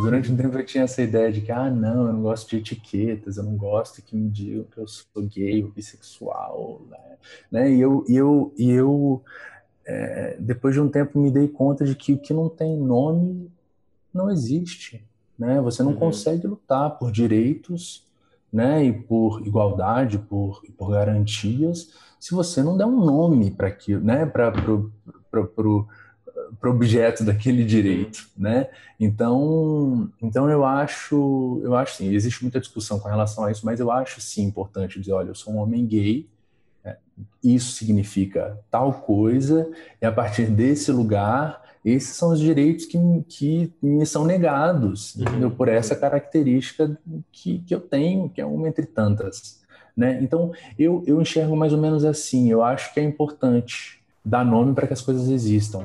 Durante um tempo eu tinha essa ideia de que, ah, não, eu não gosto de etiquetas, eu não gosto que me digam que eu sou gay ou bissexual, né? né? E eu, e eu, e eu é, depois de um tempo me dei conta de que o que não tem nome não existe, né? Você não uhum. consegue lutar por direitos, né? E por igualdade, por, por garantias, se você não der um nome para aquilo, né? Para pro objeto daquele direito, né? Então, então eu acho, eu acho sim, existe muita discussão com relação a isso, mas eu acho sim importante dizer, olha, eu sou um homem gay, é, isso significa tal coisa, e a partir desse lugar, esses são os direitos que, que me são negados, uhum. por essa característica que, que eu tenho, que é uma entre tantas. Né? Então, eu, eu enxergo mais ou menos assim, eu acho que é importante dar nome para que as coisas existam.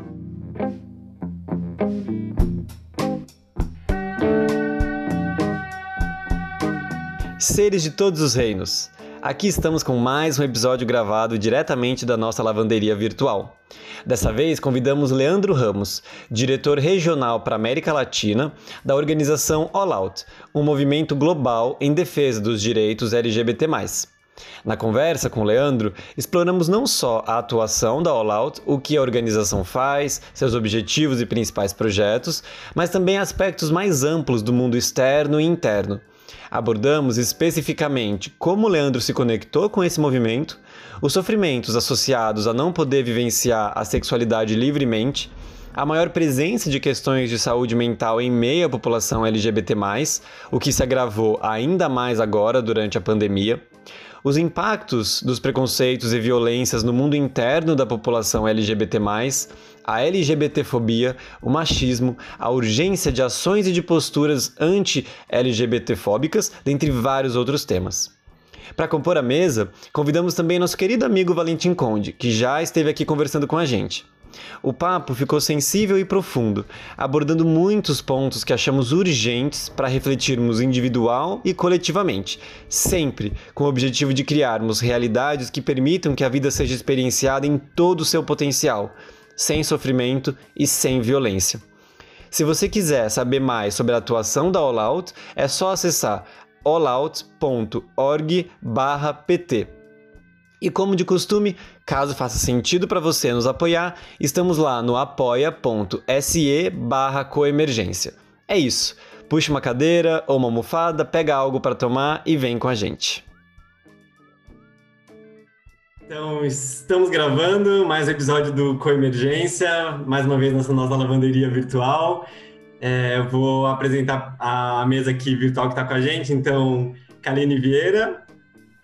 Seres de todos os reinos. Aqui estamos com mais um episódio gravado diretamente da nossa lavanderia virtual. Dessa vez convidamos Leandro Ramos, diretor regional para América Latina da organização All Out, um movimento global em defesa dos direitos LGBT. Na conversa com o Leandro, exploramos não só a atuação da All Out, o que a organização faz, seus objetivos e principais projetos, mas também aspectos mais amplos do mundo externo e interno. Abordamos especificamente como Leandro se conectou com esse movimento, os sofrimentos associados a não poder vivenciar a sexualidade livremente, a maior presença de questões de saúde mental em meio à população LGBT, o que se agravou ainda mais agora durante a pandemia, os impactos dos preconceitos e violências no mundo interno da população LGBT, a LGBTfobia, o machismo, a urgência de ações e de posturas anti-LGBTfóbicas, dentre vários outros temas. Para compor a mesa, convidamos também nosso querido amigo Valentim Conde, que já esteve aqui conversando com a gente. O papo ficou sensível e profundo, abordando muitos pontos que achamos urgentes para refletirmos individual e coletivamente, sempre com o objetivo de criarmos realidades que permitam que a vida seja experienciada em todo o seu potencial, sem sofrimento e sem violência. Se você quiser saber mais sobre a atuação da All Out, é só acessar allout.org/pt. E como de costume, caso faça sentido para você nos apoiar, estamos lá no apoia.se barra coemergência. É isso. Puxa uma cadeira ou uma almofada, pega algo para tomar e vem com a gente. Então, estamos gravando mais um episódio do Coemergência, mais uma vez nessa nossa lavanderia virtual. É, eu vou apresentar a mesa aqui virtual que está com a gente. Então, Kaline Vieira.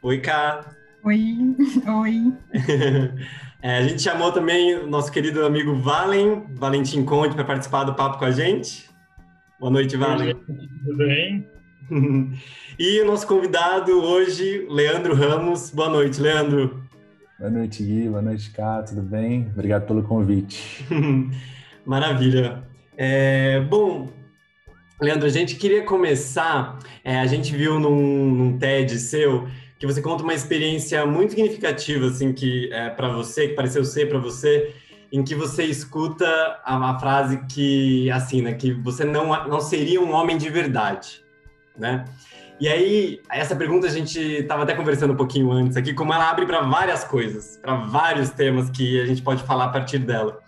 Oi, Ká. Oi, oi. é, a gente chamou também o nosso querido amigo Valen, Valentim Conte, para participar do papo com a gente. Boa noite, Valen. Tudo bem? e o nosso convidado hoje, Leandro Ramos. Boa noite, Leandro. Boa noite, Gui. Boa noite, Cá. Tudo bem? Obrigado pelo convite. Maravilha. É, bom, Leandro, a gente queria começar. É, a gente viu num, num TED seu que você conta uma experiência muito significativa, assim, que é para você, que pareceu ser para você, em que você escuta a, frase que, assim, né, que você não, não seria um homem de verdade, né? E aí, essa pergunta a gente estava até conversando um pouquinho antes aqui, como ela abre para várias coisas, para vários temas que a gente pode falar a partir dela.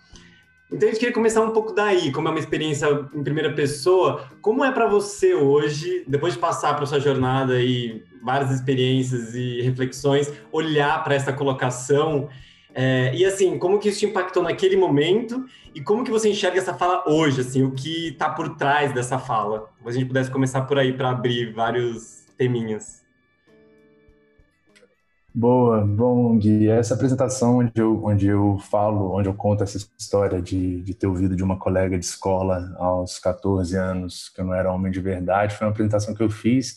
Então a gente queria começar um pouco daí, como é uma experiência em primeira pessoa, como é para você hoje, depois de passar por sua jornada e várias experiências e reflexões, olhar para essa colocação é, e assim, como que isso te impactou naquele momento e como que você enxerga essa fala hoje, assim, o que está por trás dessa fala? Se a gente pudesse começar por aí para abrir vários teminhas. Boa, bom, Gui. Essa apresentação onde eu, onde eu falo, onde eu conto essa história de, de ter ouvido de uma colega de escola aos 14 anos que eu não era homem de verdade, foi uma apresentação que eu fiz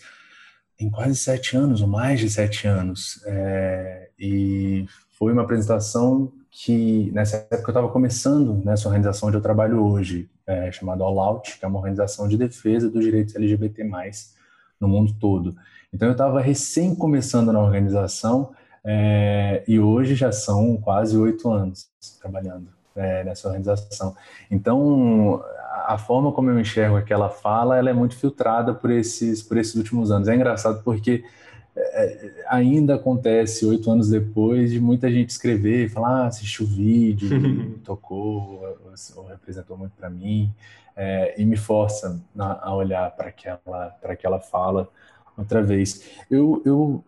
em quase sete anos, ou mais de sete anos. É, e foi uma apresentação que, nessa época, eu estava começando nessa organização onde eu trabalho hoje, é, chamada All Out, que é uma organização de defesa dos direitos LGBT+, no mundo todo. Então eu estava recém começando na organização é, e hoje já são quase oito anos trabalhando. é, nessa organização. Então, a forma como eu enxergo aquela fala, ela é muito filtrada por esses, por esses últimos anos. É engraçado porque é, ainda acontece oito anos depois de muita gente escrever, falar, ah, assistiu o vídeo, tocou ou, representou muito para mim, é, e me força a olhar para aquela, para aquela fala outra vez. Eu, eu,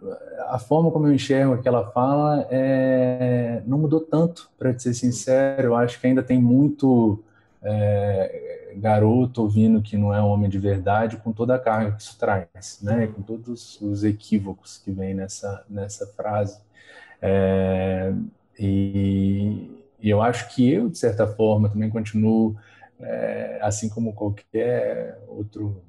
a forma como eu enxergo aquela fala é, não mudou tanto, para ser sincero. Eu acho que ainda tem muito é, garoto ouvindo que não é homem de verdade, com toda a carga que isso traz, né? com todos os equívocos que vem nessa, nessa frase. É, e, e, eu acho que eu, de certa forma, também continuo, é, assim como qualquer outro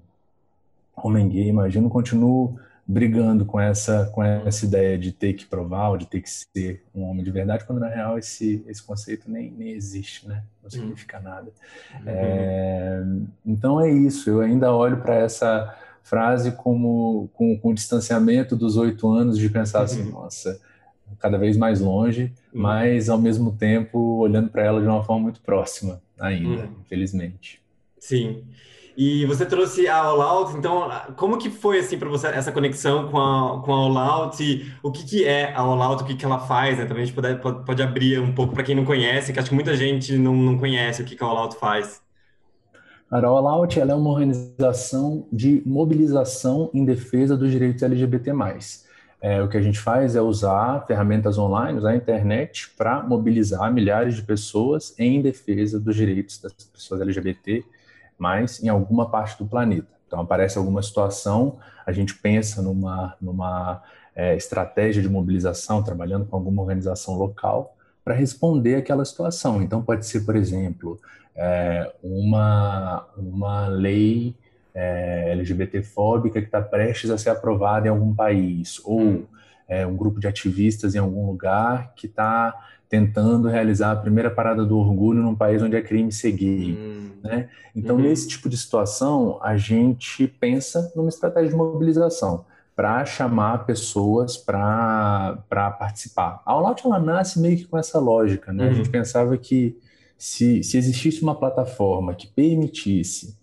homem gay, imagino, continuo brigando com essa com essa ideia de ter que provar ou de ter que ser um homem de verdade, quando na real esse esse conceito nem, nem existe, né? Não significa nada. Uhum. É, então é isso. Eu ainda olho para essa frase como com, com o distanciamento dos oito anos de pensar assim, uhum. nossa, cada vez mais longe, uhum. mas ao mesmo tempo olhando para ela de uma forma muito próxima ainda, uhum. infelizmente. Sim. E você trouxe a All Out, então como que foi assim para você essa conexão com a, com a All Out e o que, que é a All Out, o que, que ela faz, né? Também a gente pode, pode, abrir um pouco para quem não conhece, que acho que muita gente não, não conhece o que, que a All Out faz. A All Out ela é uma organização de mobilização em defesa dos direitos LGBT+. É, o que a gente faz é usar ferramentas online, usar a internet para mobilizar milhares de pessoas em defesa dos direitos das pessoas LGBT mas em alguma parte do planeta. Então, aparece alguma situação, a gente pensa numa, numa é, estratégia de mobilização, trabalhando com alguma organização local, para responder àquela situação. Então, pode ser, por exemplo, é, uma, uma lei é, LGBTfóbica que está prestes a ser aprovada em algum país, ou é, um grupo de ativistas em algum lugar que está tentando realizar a primeira parada do orgulho num país onde é crime gay. Hum. Né? Então, uhum. nesse tipo de situação, a gente pensa numa estratégia de mobilização para chamar pessoas para participar. A All Out ela nasce meio que com essa lógica. Né? Uhum. A gente pensava que se, se existisse uma plataforma que permitisse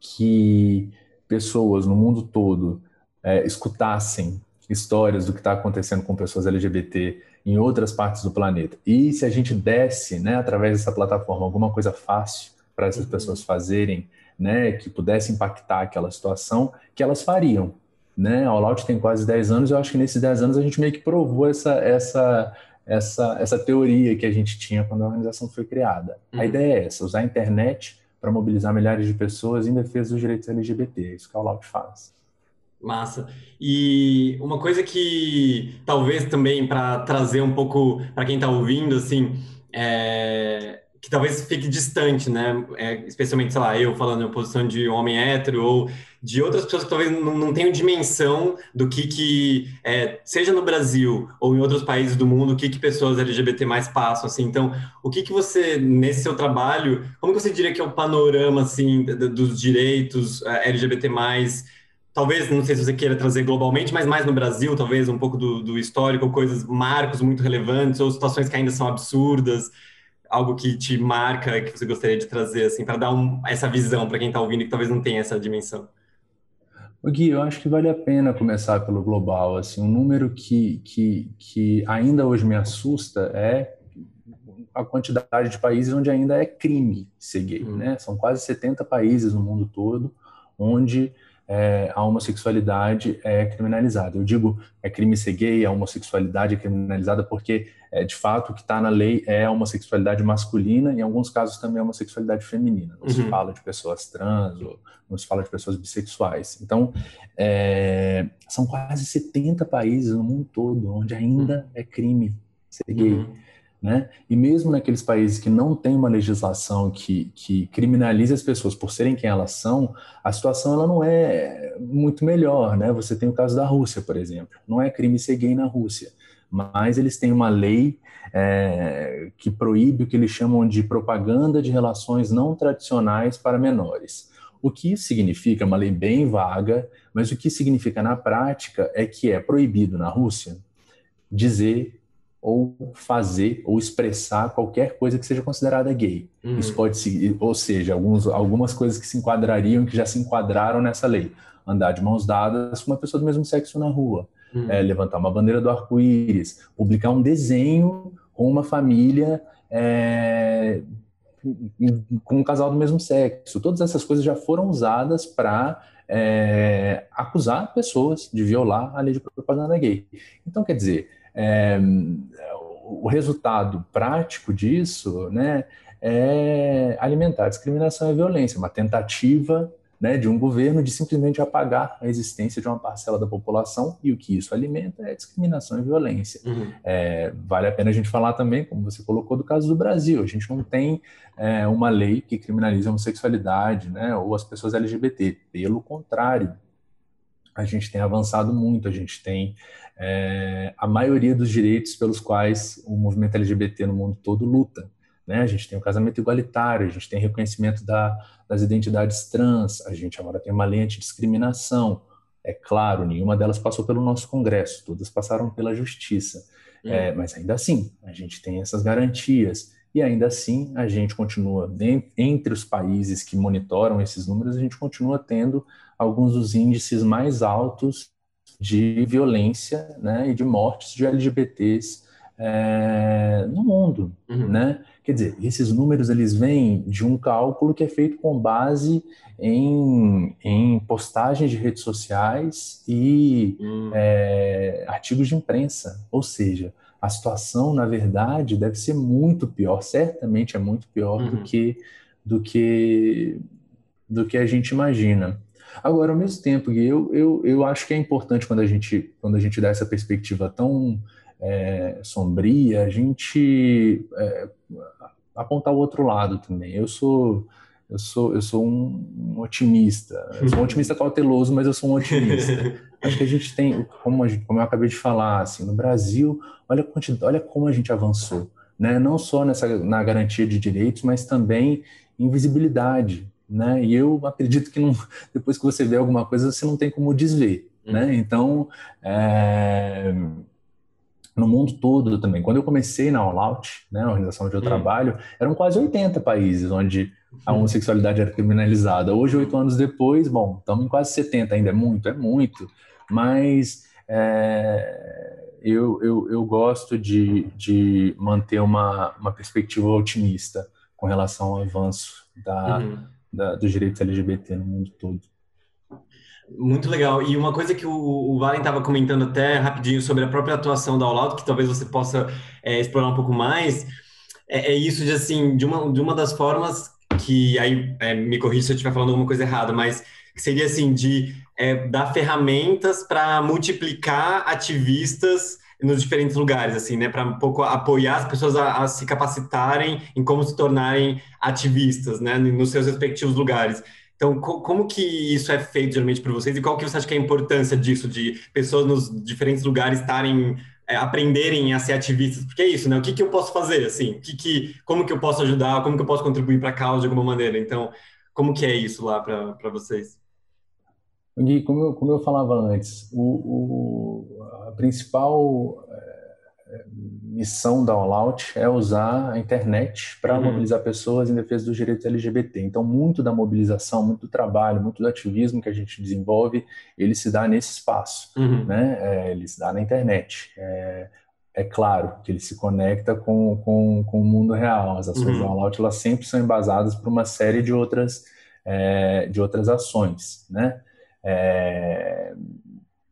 que pessoas no mundo todo é, escutassem histórias do que está acontecendo com pessoas LGBT em outras partes do planeta. E se a gente desse, né, através dessa plataforma, alguma coisa fácil para essas uhum. pessoas fazerem, né, que pudesse impactar aquela situação, que elas fariam. Né? A All Out tem quase 10 anos, eu acho que nesses 10 anos a gente meio que provou essa, essa, essa, essa teoria que a gente tinha quando a organização foi criada. Uhum. A ideia é essa, usar a internet para mobilizar milhares de pessoas em defesa dos direitos LGBT. É isso que a All Out faz. Massa. E uma coisa que talvez também para trazer um pouco para quem está ouvindo, assim, é, que talvez fique distante, né? É, especialmente, sei lá, eu falando em posição de homem hétero ou de outras pessoas que talvez não, não tenham dimensão do que, que é, seja no Brasil ou em outros países do mundo, o que, que pessoas LGBT mais passam, assim. Então, o que, que você, nesse seu trabalho, como você diria que é o panorama, assim, dos direitos é, LGBT mais talvez, não sei se você queira trazer globalmente, mas mais no Brasil, talvez um pouco do, do histórico, coisas, marcos muito relevantes, ou situações que ainda são absurdas, algo que te marca, que você gostaria de trazer, assim, para dar um, essa visão para quem está ouvindo que talvez não tenha essa dimensão. O Gui, eu acho que vale a pena começar pelo global. Assim, um número que, que, que ainda hoje me assusta é a quantidade de países onde ainda é crime ser gay. Hum. Né? São quase 70 países no mundo todo onde é, a homossexualidade é criminalizada. Eu digo é crime ser gay, a homossexualidade é criminalizada porque, é, de fato, o que está na lei é a homossexualidade masculina e, em alguns casos, também a homossexualidade feminina. Não uhum. se fala de pessoas trans, ou não se fala de pessoas bissexuais. Então, é, são quase 70 países no mundo todo onde ainda uhum. é crime ser gay. Uhum. Né? E mesmo naqueles países que não têm uma legislação que, que criminalize as pessoas por serem quem elas são, a situação ela não é muito melhor. Né? Você tem o caso da Rússia, por exemplo. Não é crime ser gay na Rússia, mas eles têm uma lei é, que proíbe o que eles chamam de propaganda de relações não tradicionais para menores. O que isso significa, é uma lei bem vaga, mas o que significa na prática é que é proibido na Rússia dizer ou fazer ou expressar qualquer coisa que seja considerada gay. Uhum. Isso pode ser, ou seja, alguns, algumas coisas que se enquadrariam, que já se enquadraram nessa lei. Andar de mãos dadas com uma pessoa do mesmo sexo na rua, uhum. é, levantar uma bandeira do arco-íris, publicar um desenho com uma família é, com um casal do mesmo sexo. Todas essas coisas já foram usadas para é, acusar pessoas de violar a lei de propaganda gay. Então, quer dizer, é, o resultado prático disso né, é alimentar a discriminação e a violência, uma tentativa né, de um governo de simplesmente apagar a existência de uma parcela da população e o que isso alimenta é discriminação e violência. Uhum. É, vale a pena a gente falar também, como você colocou, do caso do Brasil. A gente não tem é, uma lei que criminaliza a homossexualidade né, ou as pessoas LGBT. Pelo contrário, a gente tem avançado muito, a gente tem é, a maioria dos direitos pelos quais o movimento LGBT no mundo todo luta. Né? A gente tem o casamento igualitário, a gente tem reconhecimento da, das identidades trans, a gente agora tem uma lei antidiscriminação. É claro, nenhuma delas passou pelo nosso Congresso, todas passaram pela Justiça. Hum. É, mas ainda assim, a gente tem essas garantias. E ainda assim, a gente continua, entre os países que monitoram esses números, a gente continua tendo alguns dos índices mais altos de violência né, e de mortes de LGBTs é, no mundo, uhum. né? Quer dizer, esses números eles vêm de um cálculo que é feito com base em, em postagens de redes sociais e uhum. é, artigos de imprensa, ou seja, a situação na verdade deve ser muito pior, certamente é muito pior uhum. do que do que do que a gente imagina. Agora, ao mesmo tempo, eu, eu, eu acho que é importante quando a gente, quando a gente dá essa perspectiva tão é, sombria, a gente é, apontar o outro lado também. Eu sou eu sou eu sou um, otimista. Eu sou um otimista cauteloso, mas eu sou um otimista. Acho que a gente tem, como, gente, como eu acabei de falar, assim, no Brasil, olha, olha como a gente avançou, né? Não só nessa na garantia de direitos, mas também em visibilidade, né? E eu acredito que não, depois que você vê alguma coisa, você não tem como desver, uhum. né? Então, é, no mundo todo também. Quando eu comecei na All Out, né, a organização onde eu uhum. trabalho, eram quase 80 países onde a homossexualidade era criminalizada. Hoje, oito anos depois, bom, estamos em quase 70 ainda, é muito, é muito, mas é, eu, eu, eu gosto de, de manter uma, uma perspectiva otimista com relação ao avanço da, uhum da, dos direitos LGBT no mundo todo. Muito legal. E uma coisa que o, o Valen estava comentando até rapidinho sobre a própria atuação da All que talvez você possa é, explorar um pouco mais, é, é, isso de assim, de uma, de uma das formas que aí é, me corrija se eu estiver falando alguma coisa errada, mas seria assim de é, dar ferramentas para multiplicar ativistas nos diferentes lugares, assim, né, para um pouco apoiar as pessoas a, a, se capacitarem em como se tornarem ativistas, né, nos seus respectivos lugares. Então, co como que isso é feito geralmente por vocês e qual que você acha que é a importância disso, de pessoas nos diferentes lugares estarem é, aprenderem a ser ativistas, porque é isso, né? O que, que eu posso fazer, assim? Que que, como que eu posso ajudar? Como que eu posso contribuir para a causa de alguma maneira? Então, como que é isso lá para vocês? Gui, como eu, como eu falava antes, o, o a principal é, missão da All Out é usar a internet para uhum. mobilizar pessoas em defesa dos direitos LGBT. Então, muito da mobilização, muito do trabalho, muito do ativismo que a gente desenvolve, ele se dá nesse espaço, uhum. né? É, ele se dá na internet. É, é claro que ele se conecta com, com, com o mundo real. As ações uhum. da All Out elas sempre são embasadas por uma série de outras, é, de outras ações, né? É,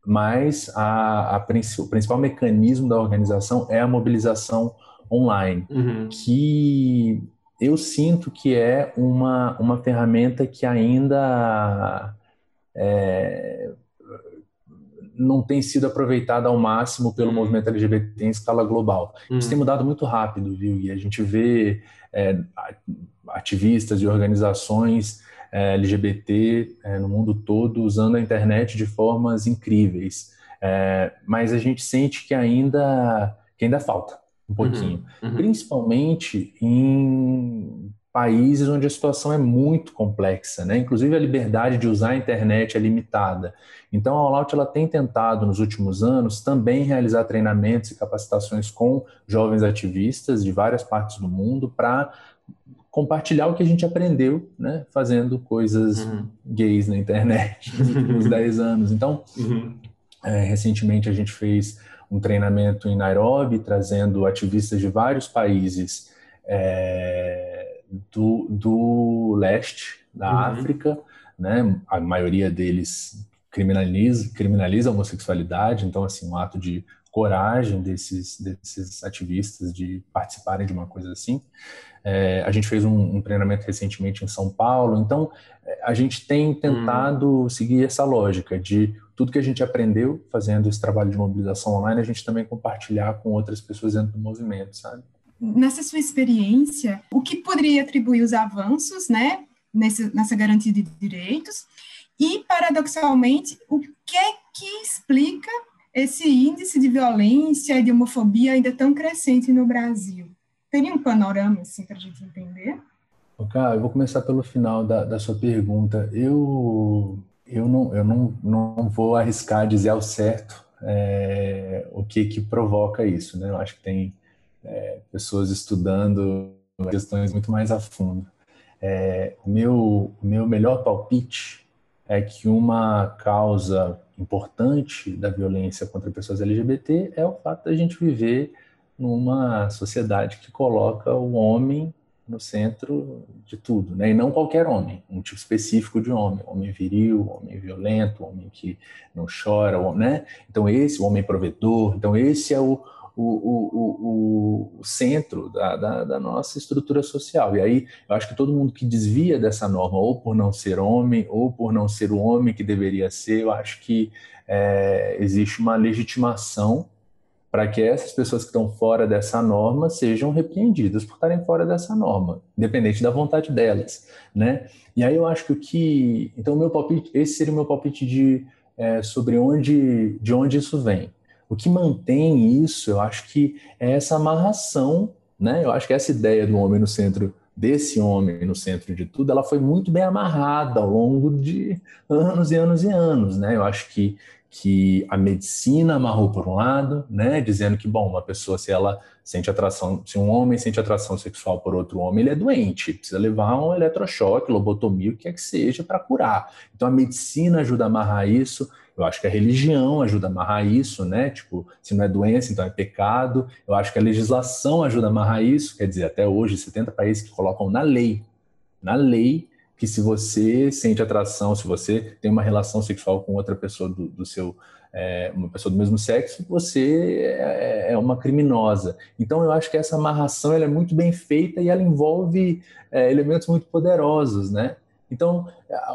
mas a, a, o principal mecanismo da organização é a mobilização online, uhum. que eu sinto que é uma, uma ferramenta que ainda é, não tem sido aproveitada ao máximo pelo uhum. movimento LGBT em escala global. Uhum. Isso tem mudado muito rápido, viu? E a gente vê é, ativistas e organizações LGBT é, no mundo todo usando a internet de formas incríveis. É, mas a gente sente que ainda, que ainda falta um pouquinho, uhum, uhum. principalmente em países onde a situação é muito complexa, né? Inclusive a liberdade de usar a internet é limitada. Então a All Out ela tem tentado nos últimos anos também realizar treinamentos e capacitações com jovens ativistas de várias partes do mundo para compartilhar o que a gente aprendeu, né, fazendo coisas uhum. gays na internet nos últimos 10 anos. Então, uhum. é, recentemente a gente fez um treinamento em Nairobi, trazendo ativistas de vários países é, do, do leste da uhum. África, né, a maioria deles criminaliza, criminaliza a homossexualidade, então, assim, um ato de coragem desses, desses ativistas de participarem de uma coisa assim. É, a gente fez um, um, treinamento recentemente em São Paulo, então é, a gente tem tentado hum. seguir essa lógica de tudo que a gente aprendeu fazendo esse trabalho de mobilização online, a gente também compartilhar com outras pessoas dentro do movimento, sabe? Nessa sua experiência, o que poderia atribuir os avanços, né, nessa, nessa garantia de direitos? E, paradoxalmente, o que é que explica esse índice de violência e de homofobia ainda tão crescente no Brasil? Teria um panorama assim para a gente entender? Cara, eu vou começar pelo final da, da sua pergunta. Eu, eu, não, eu não, não vou arriscar dizer ao certo é, o que que provoca isso, né? Eu acho que tem é, pessoas estudando questões muito mais a fundo. É, o meu, meu melhor palpite é que uma causa importante da violência contra pessoas LGBT é o fato da gente viver numa sociedade que coloca o homem no centro de tudo, né? E não qualquer homem, um tipo específico de homem, homem viril, homem violento, homem que não chora, né? Então esse, o homem provedor, então esse é o, o, o, o, centro da, da, da, nossa estrutura social. E aí eu acho que todo mundo que desvia dessa norma, ou por não ser homem, ou por não ser o homem que deveria ser, eu acho que é, existe uma legitimação para que essas pessoas que estão fora dessa norma sejam repreendidas por estarem fora dessa norma, independente da vontade delas, né? E aí eu acho que o que, então meu palpite, esse seria o meu palpite de é, sobre onde, de onde isso vem. O que mantém isso, eu acho que é essa amarração, né? Eu acho que essa ideia do homem no centro desse homem no centro de tudo, ela foi muito bem amarrada ao longo de anos e anos e anos, né? Eu acho que que a medicina amarrou por um lado, né, dizendo que bom, uma pessoa se ela sente atração, se um homem sente atração sexual por outro homem, ele é doente, precisa levar um eletrochoque, lobotomia, o que quer que seja para curar. Então a medicina ajuda a amarrar isso. Eu acho que a religião ajuda a amarrar isso, né? Tipo, se não é doença, então é pecado. Eu acho que a legislação ajuda a amarrar isso. Quer dizer, até hoje, 70 países que colocam na lei, na lei, que se você sente atração, se você tem uma relação sexual com outra pessoa do, do seu, é, uma pessoa do mesmo sexo, você é, é, uma criminosa. Então eu acho que essa amarração ela é muito bem feita e ela envolve é, elementos muito poderosos, né? Então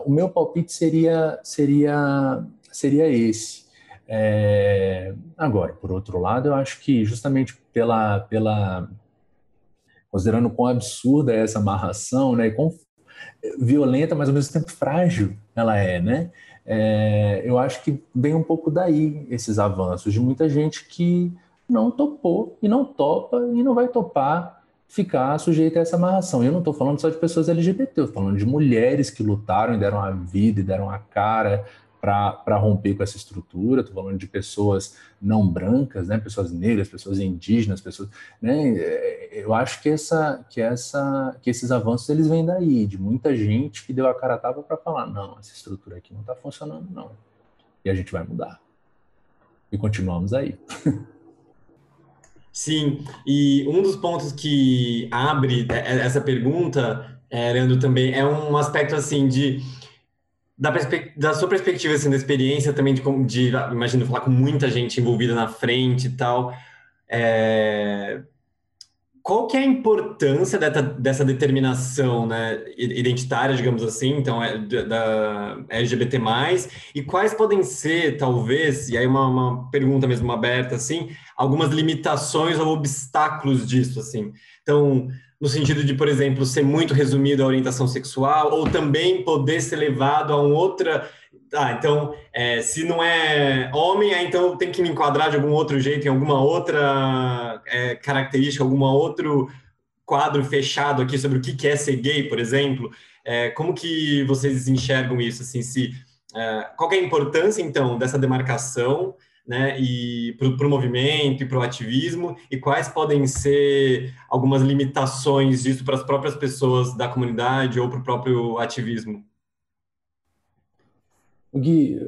o meu palpite seria seria seria esse. É, agora, por outro lado, eu acho que justamente pela pela considerando quão absurda é essa amarração, né, e quão violenta, mas ao mesmo tempo frágil ela é, né? É, eu acho que vem um pouco daí esses avanços de muita gente que não topou e não topa e não vai topar ficar sujeita a essa amarração. Eu não estou falando só de pessoas LGBT, eu estou falando de mulheres que lutaram e deram a vida e deram a cara para romper com essa estrutura. Estou falando de pessoas não brancas, né? pessoas negras, pessoas indígenas, pessoas. Né? Eu acho que, essa, que, essa, que esses avanços eles vêm daí, de muita gente que deu a cara tapa para falar: não, essa estrutura aqui não está funcionando, não. E a gente vai mudar. E continuamos aí. Sim, e um dos pontos que abre essa pergunta, é, Leandro, também é um aspecto assim de da, da sua perspectiva, assim, da experiência também de, de, imagino, falar com muita gente envolvida na frente e tal, é... qual que é a importância dessa, dessa determinação né, identitária, digamos assim, então, é, da LGBT+, e quais podem ser, talvez, e aí uma, uma pergunta mesmo aberta, assim, algumas limitações ou obstáculos disso, assim. Então, no sentido de, por exemplo, ser muito resumido a orientação sexual, ou também poder ser levado a um outra. Ah, então, é, se não é homem, aí então tem que me enquadrar de algum outro jeito, em alguma outra é, característica, alguma outro quadro fechado aqui sobre o que é ser gay, por exemplo. É, como que vocês enxergam isso? Assim, se, é, qual é a importância, então, dessa demarcação né, e para o movimento e para o ativismo, e quais podem ser algumas limitações disso para as próprias pessoas da comunidade ou para o próprio ativismo? Gui,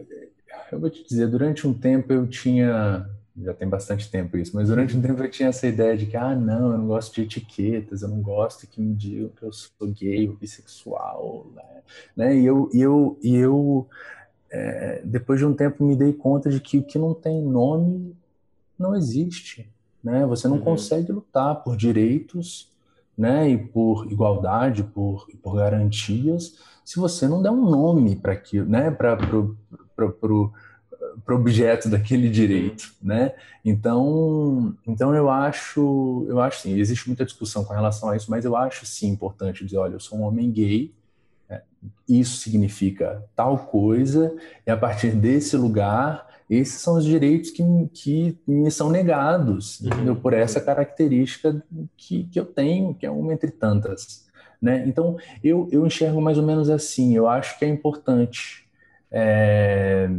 eu vou te dizer, durante um tempo eu tinha já tem bastante tempo isso, mas durante um tempo eu tinha essa ideia de que, ah, não, eu não gosto de etiquetas, eu não gosto que me digam que eu sou gay ou bissexual, né? né? E eu, e eu, e eu é, depois de um tempo me dei conta de que o que não tem nome não existe, né? Você não uhum. consegue lutar por direitos, né? E por igualdade, por, por garantias, se você não der um nome para aquilo, né? Para para o objeto daquele direito, né? Então, então eu acho, eu acho sim, existe muita discussão com relação a isso, mas eu acho sim importante dizer, olha, eu sou um homem gay? Isso significa tal coisa, e a partir desse lugar, esses são os direitos que, que me são negados, uhum. por essa característica que, que eu tenho, que é uma entre tantas, né? Então, eu, eu enxergo mais ou menos assim, eu acho que é importante é,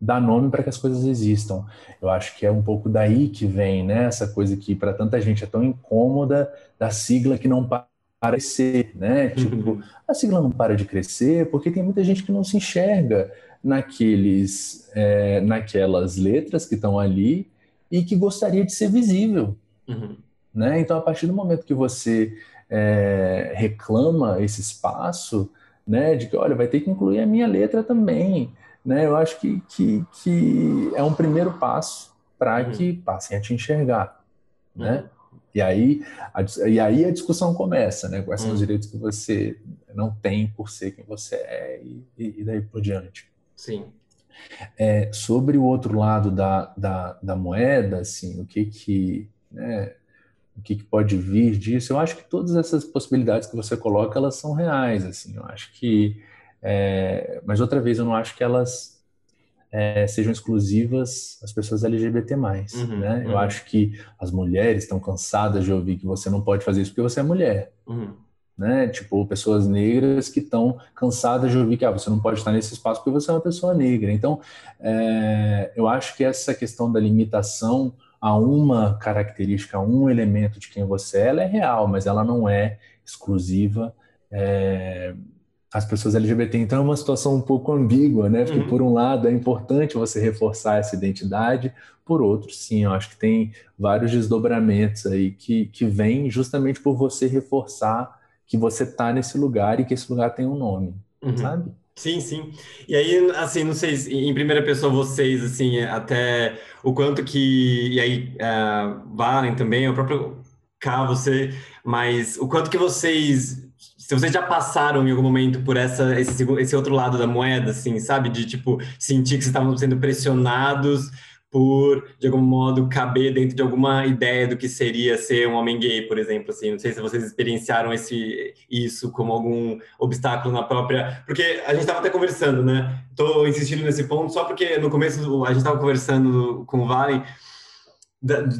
dar nome para que as coisas existam. Eu acho que é um pouco daí que vem, né, essa coisa que para tanta gente é tão incômoda da sigla que não para de crescer, né? Tipo, uhum. a sigla não para de crescer porque tem muita gente que não se enxerga naqueles, é, naquelas letras que estão ali e que gostaria de ser visível, uhum. né? Então, a partir do momento que você é, reclama esse espaço, né, de que olha, vai ter que incluir a minha letra também, né, eu acho que, que, que é um primeiro passo para uhum. que passem a te enxergar, né? E aí, a, e aí a discussão começa, né? Quais são os uhum. direitos que você não tem por ser quem você é e, e daí por diante. Sim. É, sobre o outro lado da, da, da moeda, assim, o que que, né, o que, que pode vir disso? Eu acho que todas essas possibilidades que você coloca, elas são reais, assim. Eu acho que é, mas outra vez, eu não acho que elas é, sejam exclusivas às pessoas LGBT+. Uhum, né? Uhum. Eu acho que as mulheres estão cansadas de ouvir que você não pode fazer isso porque você é mulher. Uhum. Né? Tipo, pessoas negras que estão cansadas de ouvir que ah, você não pode estar nesse espaço porque você é uma pessoa negra. Então, é, eu acho que essa questão da limitação a uma característica, a um elemento de quem você é, ela é real, mas ela não é exclusiva. É, as pessoas LGBT. Então é uma situação um pouco ambígua, né? Porque uhum. por um lado é importante você reforçar essa identidade, por outro, sim, eu acho que tem vários desdobramentos aí que, que vêm justamente por você reforçar que você está nesse lugar e que esse lugar tem um nome, uhum. sabe? Sim, sim. E aí, assim, não sei, em primeira pessoa vocês, assim, até o quanto que, e aí, uh, Valen também, o próprio K, você, mas o quanto que vocês se vocês já passaram em algum momento por essa, esse, esse outro lado da moeda, assim, sabe? De, tipo, sentir que vocês estavam sendo pressionados por, de algum modo, caber dentro de alguma ideia do que seria ser um homem gay, por exemplo, assim. Não sei se vocês experienciaram esse, isso como algum obstáculo na própria... Porque a gente estava até conversando, né? Estou insistindo nesse ponto só porque no começo a gente estava conversando com o Valen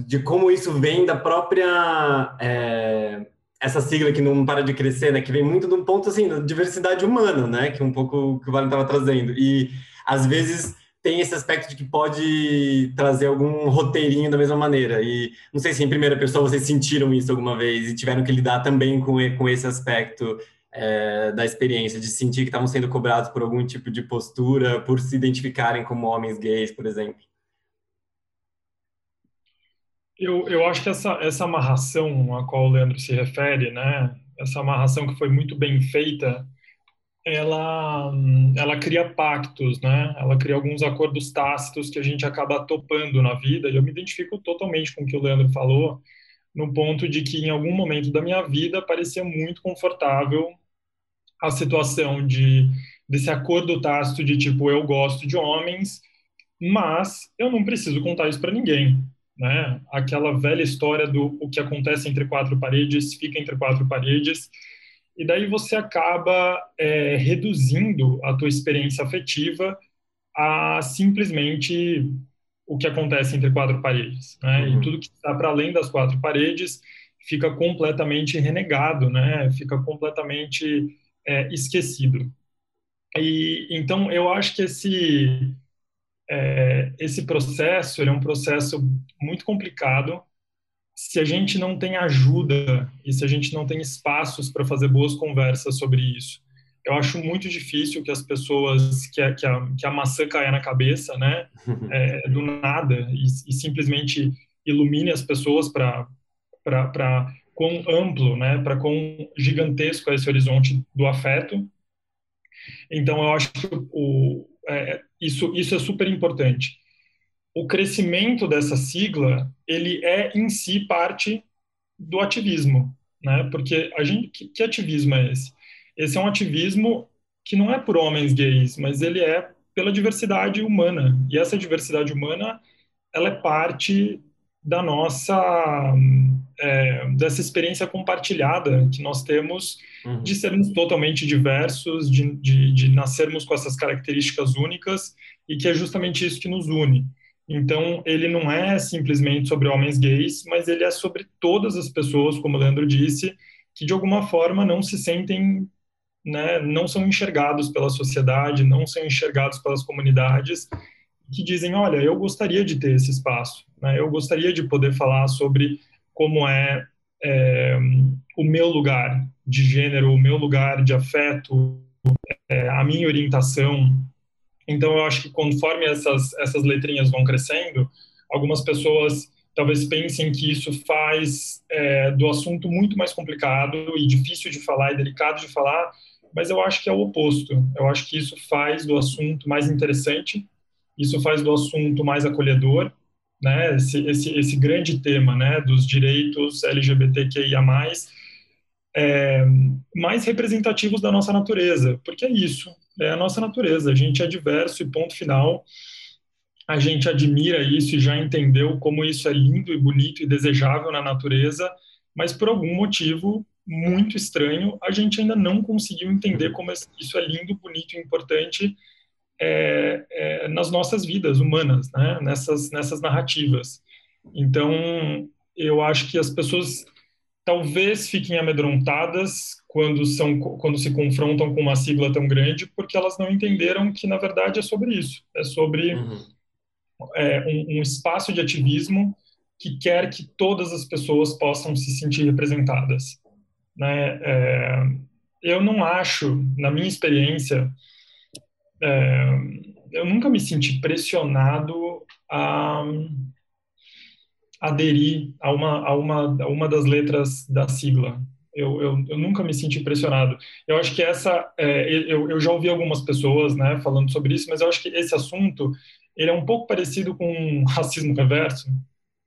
de como isso vem da própria... É essa sigla que não para de crescer, né? Que vem muito de um ponto assim, da diversidade humana, né? Que é um pouco que o Vale estava trazendo. E às vezes tem esse aspecto de que pode trazer algum roteirinho da mesma maneira. E não sei se em primeira pessoa vocês sentiram isso alguma vez e tiveram que lidar também com, com esse aspecto é, da experiência, de sentir que estavam sendo cobrados por algum tipo de postura, por se identificarem como homens gays, por exemplo. Eu, eu acho que essa, essa amarração a qual o Leandro se refere, né, essa amarração que foi muito bem feita, ela, ela cria pactos, né? Ela cria alguns acordos tácitos que a gente acaba topando na vida. E eu me identifico totalmente com o que o Leandro falou, no ponto de que em algum momento da minha vida parecia muito confortável a situação de desse acordo tácito de tipo eu gosto de homens, mas eu não preciso contar isso para ninguém né? Aquela velha história do o que acontece entre quatro paredes fica entre quatro paredes, e daí você acaba é, reduzindo a tua experiência afetiva a simplesmente o que acontece entre quatro paredes, né? Uhum. E tudo que está para além das quatro paredes fica completamente renegado, né? Fica completamente é, esquecido. E então eu acho que esse é, esse processo é um processo muito complicado. Se a gente não tem ajuda e se a gente não tem espaços para fazer boas conversas sobre isso, eu acho muito difícil que as pessoas que a, que a, que a maçã caia na cabeça, né, é, do nada e, e, simplesmente ilumine as pessoas para para quão amplo, né, para quão gigantesco é esse horizonte do afeto. Então eu acho que o, é, isso, isso é super importante. O crescimento dessa sigla, ele é em si parte do ativismo, né? Porque a gente, que, que ativismo é esse? Esse é um ativismo que não é por homens gays, mas ele é pela diversidade humana. E essa diversidade humana, ela é parte da nossa é, dessa experiência compartilhada que nós temos uhum. de sermos totalmente diversos, de, de, de, nascermos com essas características únicas e que é justamente isso que nos une. Então, ele não é simplesmente sobre homens gays, mas ele é sobre todas as pessoas, como o Leandro disse, que de alguma forma não se sentem, né, não são enxergados pela sociedade, não são enxergados pelas comunidades, que dizem, olha, eu gostaria de ter esse espaço, né, eu gostaria de poder falar sobre como é, é o meu lugar de gênero, o meu lugar de afeto, é, a minha orientação. Então, eu acho que conforme essas, essas letrinhas vão crescendo, algumas pessoas talvez pensem que isso faz é, do assunto muito mais complicado e difícil de falar e delicado de falar, mas eu acho que é o oposto. Eu acho que isso faz do assunto mais interessante, isso faz do assunto mais acolhedor, né, esse, esse, esse grande tema né, dos direitos LGBTQIA+, é, mais representativos da nossa natureza, porque é isso, é a nossa natureza, a gente é diverso e ponto final, a gente admira isso e já entendeu como isso é lindo e bonito e desejável na natureza, mas por algum motivo muito estranho, a gente ainda não conseguiu entender como isso é lindo, bonito e importante é, é, nas nossas vidas humanas, né? nessas, nessas narrativas. Então, eu acho que as pessoas talvez fiquem amedrontadas quando, são, quando se confrontam com uma sigla tão grande, porque elas não entenderam que, na verdade, é sobre isso. É sobre uhum. é, um, um espaço de ativismo que quer que todas as pessoas possam se sentir representadas. Né? É, eu não acho, na minha experiência, é, eu nunca me senti pressionado a aderir a uma, a uma, a uma das letras da sigla. Eu, eu, eu, nunca me senti pressionado. Eu acho que essa, é, eu, eu já ouvi algumas pessoas, né, falando sobre isso, mas eu acho que esse assunto, ele é um pouco parecido com racismo reverso,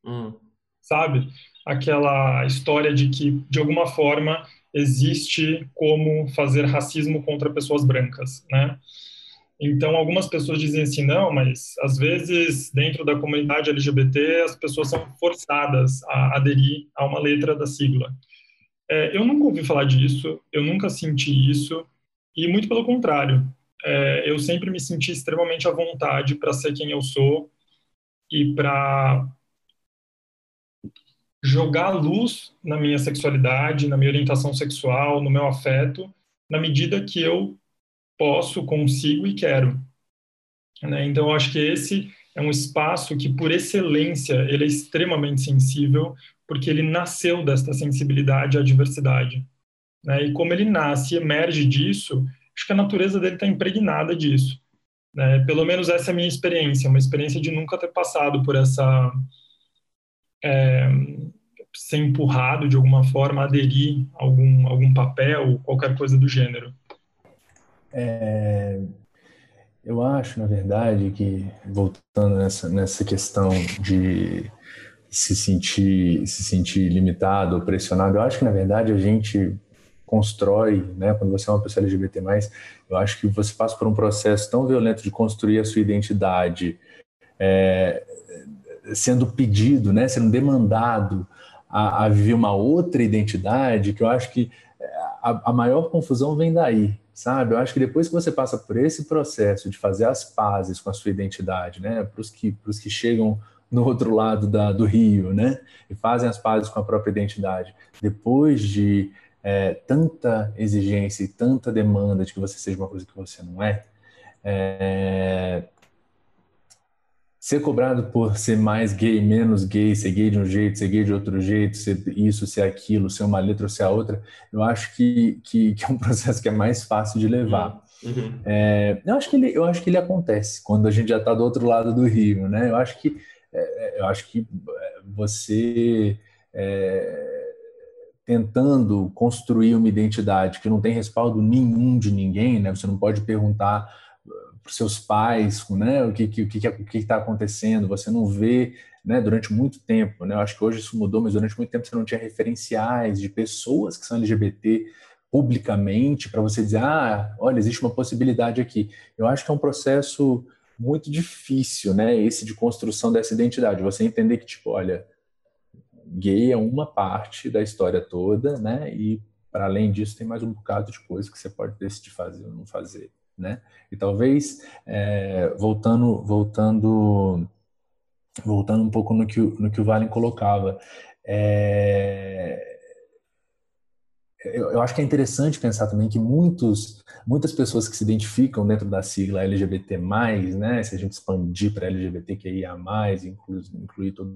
hum. sabe? Aquela história de que, de alguma forma, existe como fazer racismo contra pessoas brancas, né? Então, algumas pessoas dizem assim, não, mas às vezes dentro da comunidade LGBT as pessoas são forçadas a aderir a uma letra da sigla. É, eu nunca ouvi falar disso, eu nunca senti isso, e muito pelo contrário. É, eu sempre me senti extremamente à vontade para ser quem eu sou e para jogar luz na minha sexualidade, na minha orientação sexual, no meu afeto, na medida que eu posso, consigo e quero. Né? Então, acho que esse é um espaço que, por excelência, ele é extremamente sensível, porque ele nasceu desta sensibilidade à diversidade. Né? E como ele nasce e emerge disso, acho que a natureza dele está impregnada disso. Né? Pelo menos essa é a minha experiência, uma experiência de nunca ter passado por essa... É, ser empurrado de alguma forma a aderir a algum, algum papel, qualquer coisa do gênero. É, eu acho, na verdade, que voltando nessa, nessa questão de se sentir, se sentir limitado ou pressionado, eu acho que, na verdade, a gente constrói, né, quando você é uma pessoa LGBT+, eu acho que você passa por um processo tão violento de construir a sua identidade, é, sendo pedido, né, sendo demandado a, a, viver uma outra identidade, que eu acho que a, a maior confusão vem daí, sabe? Eu acho que depois que você passa por esse processo de fazer as pazes com a sua identidade, né, para os que, que chegam no outro lado da, do rio, né? E fazem as pazes com a própria identidade. Depois de é, tanta exigência e tanta demanda de que você seja uma coisa que você não é, é ser cobrado por ser mais gay, menos gay, ser gay de um jeito, ser gay de outro jeito, ser isso, ser aquilo, ser uma letra ou ser a outra, eu acho que, que, que é um processo que é mais fácil de levar. Uhum. É, eu, acho que ele, eu acho que ele acontece quando a gente já está do outro lado do rio, né? Eu acho que, é, é eu acho que é, você é, tentando construir uma identidade que não tem respaldo nenhum de ninguém, né? Você não pode perguntar para os seus pais, né? O que o que o que está acontecendo? Você não vê, né? Durante muito tempo, né? Eu acho que hoje isso mudou, mas durante muito tempo você não tinha referenciais de pessoas que são LGBT publicamente para você dizer, ah, olha, existe uma possibilidade aqui. Eu acho que é um processo muito difícil, né? Esse de construção dessa identidade. Você entender que tipo, olha, gay é uma parte da história toda, né? E para além disso tem mais um bocado de coisa que você pode decidir fazer ou não fazer né? E talvez é, voltando, voltando, voltando um pouco no que no que o Valen colocava, é, eu, eu, acho que é interessante pensar também que muitos, muitas pessoas que se identificam dentro da sigla LGBT+, né, se a gente expandir para LGBTQIA+, incluir, incluir todas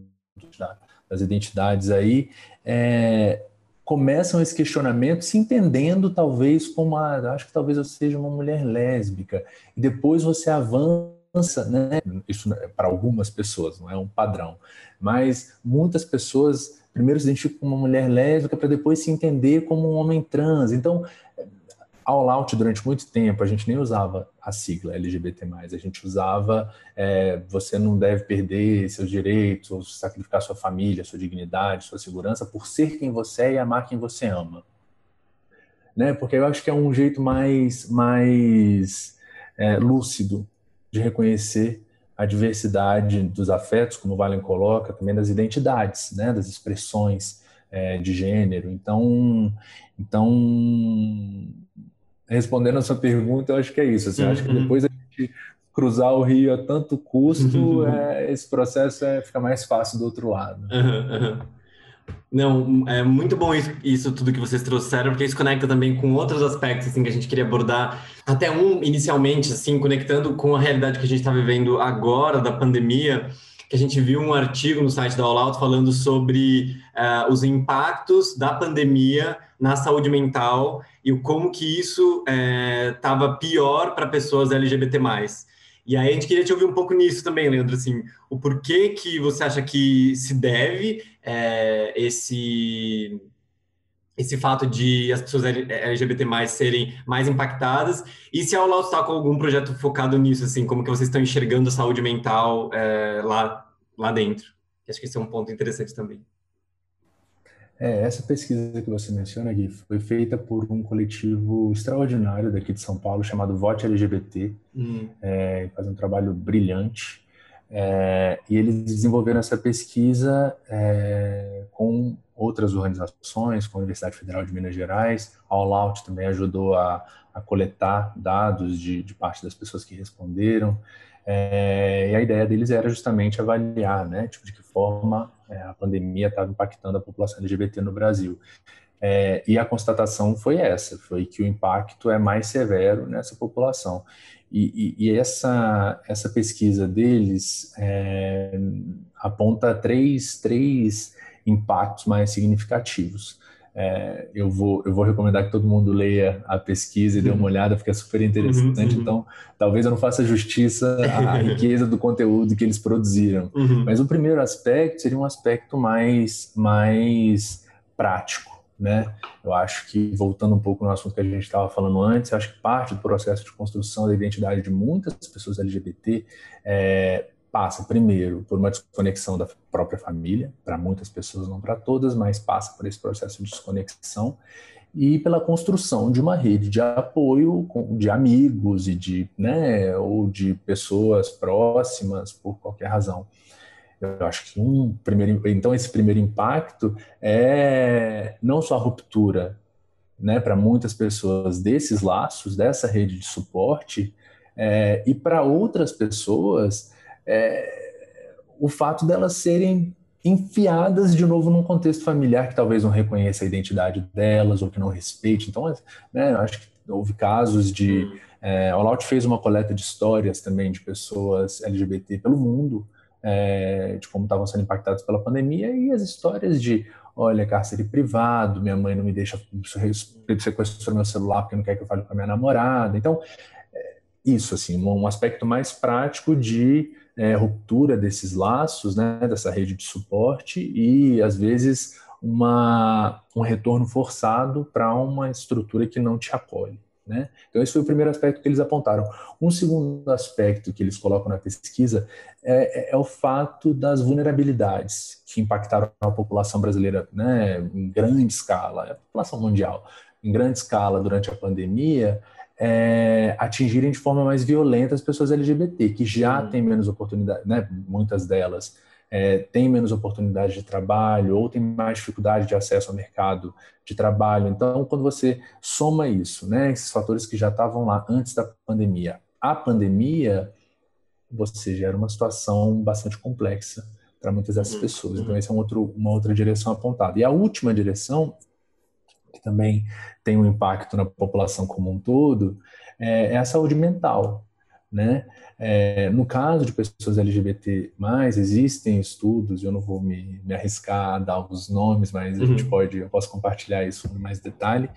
as identidades aí, é, começam esse questionamento se entendendo talvez como uma, acho que talvez eu seja uma mulher lésbica e depois você avança, né? Isso é para algumas pessoas não é um padrão, mas muitas pessoas primeiro se identificam como uma mulher lésbica para depois se entender como um homem trans. Então All Out, durante muito tempo, a gente nem usava a sigla LGBT+, a gente usava é, você não deve perder seus direitos, sacrificar sua família, sua dignidade, sua segurança, por ser quem você é e amar quem você ama. Né? Porque eu acho que é um jeito mais, mais é, lúcido de reconhecer a diversidade dos afetos, como o Valen coloca, também das identidades, né? das expressões é, de gênero. Então, então respondendo a sua pergunta, eu acho que é isso. Assim, uhum. Acho que uhum. depois a gente cruzar o rio a tanto custo, uhum. é, esse processo é, fica mais fácil do outro lado. Uhum, Não, é muito bom isso, isso, tudo que vocês trouxeram, porque isso conecta também com outros aspectos assim, que a gente queria abordar. Até um, inicialmente, assim, conectando com a realidade que a gente está vivendo agora, da pandemia, que a gente viu um artigo no site da All Out falando sobre uh, os impactos da pandemia na saúde mental e como que isso estava é, pior para pessoas LGBT+. E aí a gente queria te ouvir um pouco nisso também, Leandro, assim, o porquê que você acha que se deve é, esse esse fato de as pessoas LGBT mais serem mais impactadas e se a All está com algum projeto focado nisso, assim, como que vocês estão enxergando a saúde mental é, lá, lá dentro. Acho que esse é um ponto interessante também. É, essa pesquisa que você menciona, Gui, foi feita por um coletivo extraordinário daqui de São Paulo chamado Vote LGBT, uhum. é, faz um trabalho brilhante. É, e eles desenvolveram essa pesquisa é, com outras organizações, com a Universidade Federal de Minas Gerais. A All Out também ajudou a, a coletar dados de, de, parte das pessoas que responderam. É, e a ideia deles era justamente avaliar né, tipo, de que forma é, a pandemia estava impactando a população LGBT no Brasil. É, e a constatação foi essa, foi que o impacto é mais severo nessa população. E, e, e essa, essa pesquisa deles é, aponta três, três impactos mais significativos. É, eu, vou, eu vou recomendar que todo mundo leia a pesquisa e dê uma uhum. olhada, porque é super interessante. Uhum, uhum. Então, talvez eu não faça justiça à riqueza do conteúdo que eles produziram. Uhum. Mas o primeiro aspecto seria um aspecto mais, mais prático. Né? Eu acho que, voltando um pouco no assunto que a gente estava falando antes, acho que parte do processo de construção da identidade de muitas pessoas LGBT é, passa primeiro por uma desconexão da própria família, para muitas pessoas, não para todas, mas passa por esse processo de desconexão e pela construção de uma rede de apoio de amigos e de, né, ou de pessoas próximas por qualquer razão. Eu acho que um primeiro, então esse primeiro impacto é não só a ruptura, né, para muitas pessoas desses laços, dessa rede de suporte, é, e para outras pessoas é, o fato delas serem enfiadas de novo num contexto familiar que talvez não reconheça a identidade delas ou que não respeite. Então, né, acho que houve casos de. É, o Laut fez uma coleta de histórias também de pessoas LGBT pelo mundo, é, de como estavam sendo impactados pela pandemia, e as histórias de: olha, cárcere privado, minha mãe não me deixa, sequestrou meu celular porque não quer que eu fale com a minha namorada. Então, é, isso, assim, um aspecto mais prático de é, ruptura desses laços, né, dessa rede de suporte e, às vezes, uma, um retorno forçado para uma estrutura que não te acolhe. Né? Então, esse foi o primeiro aspecto que eles apontaram. Um segundo aspecto que eles colocam na pesquisa é, é, é o fato das vulnerabilidades que impactaram a população brasileira né, em grande escala, a população mundial, em grande escala durante a pandemia, é, atingirem de forma mais violenta as pessoas LGBT, que já têm menos oportunidade, né, muitas delas é, têm menos oportunidade de trabalho ou têm mais dificuldade de acesso ao mercado de trabalho. Então, quando você soma isso, né, esses fatores que já estavam lá antes da pandemia, a pandemia, você gera uma situação bastante complexa para muitas dessas uhum. pessoas. Então, essa é um outro, uma outra direção apontada. E a última direção que também tem um impacto na população como um todo, é, é a saúde mental. Né? É, no caso de pessoas LGBT, existem estudos, eu não vou me, me arriscar a dar os nomes, mas a uhum. gente pode, eu posso compartilhar isso com mais detalhe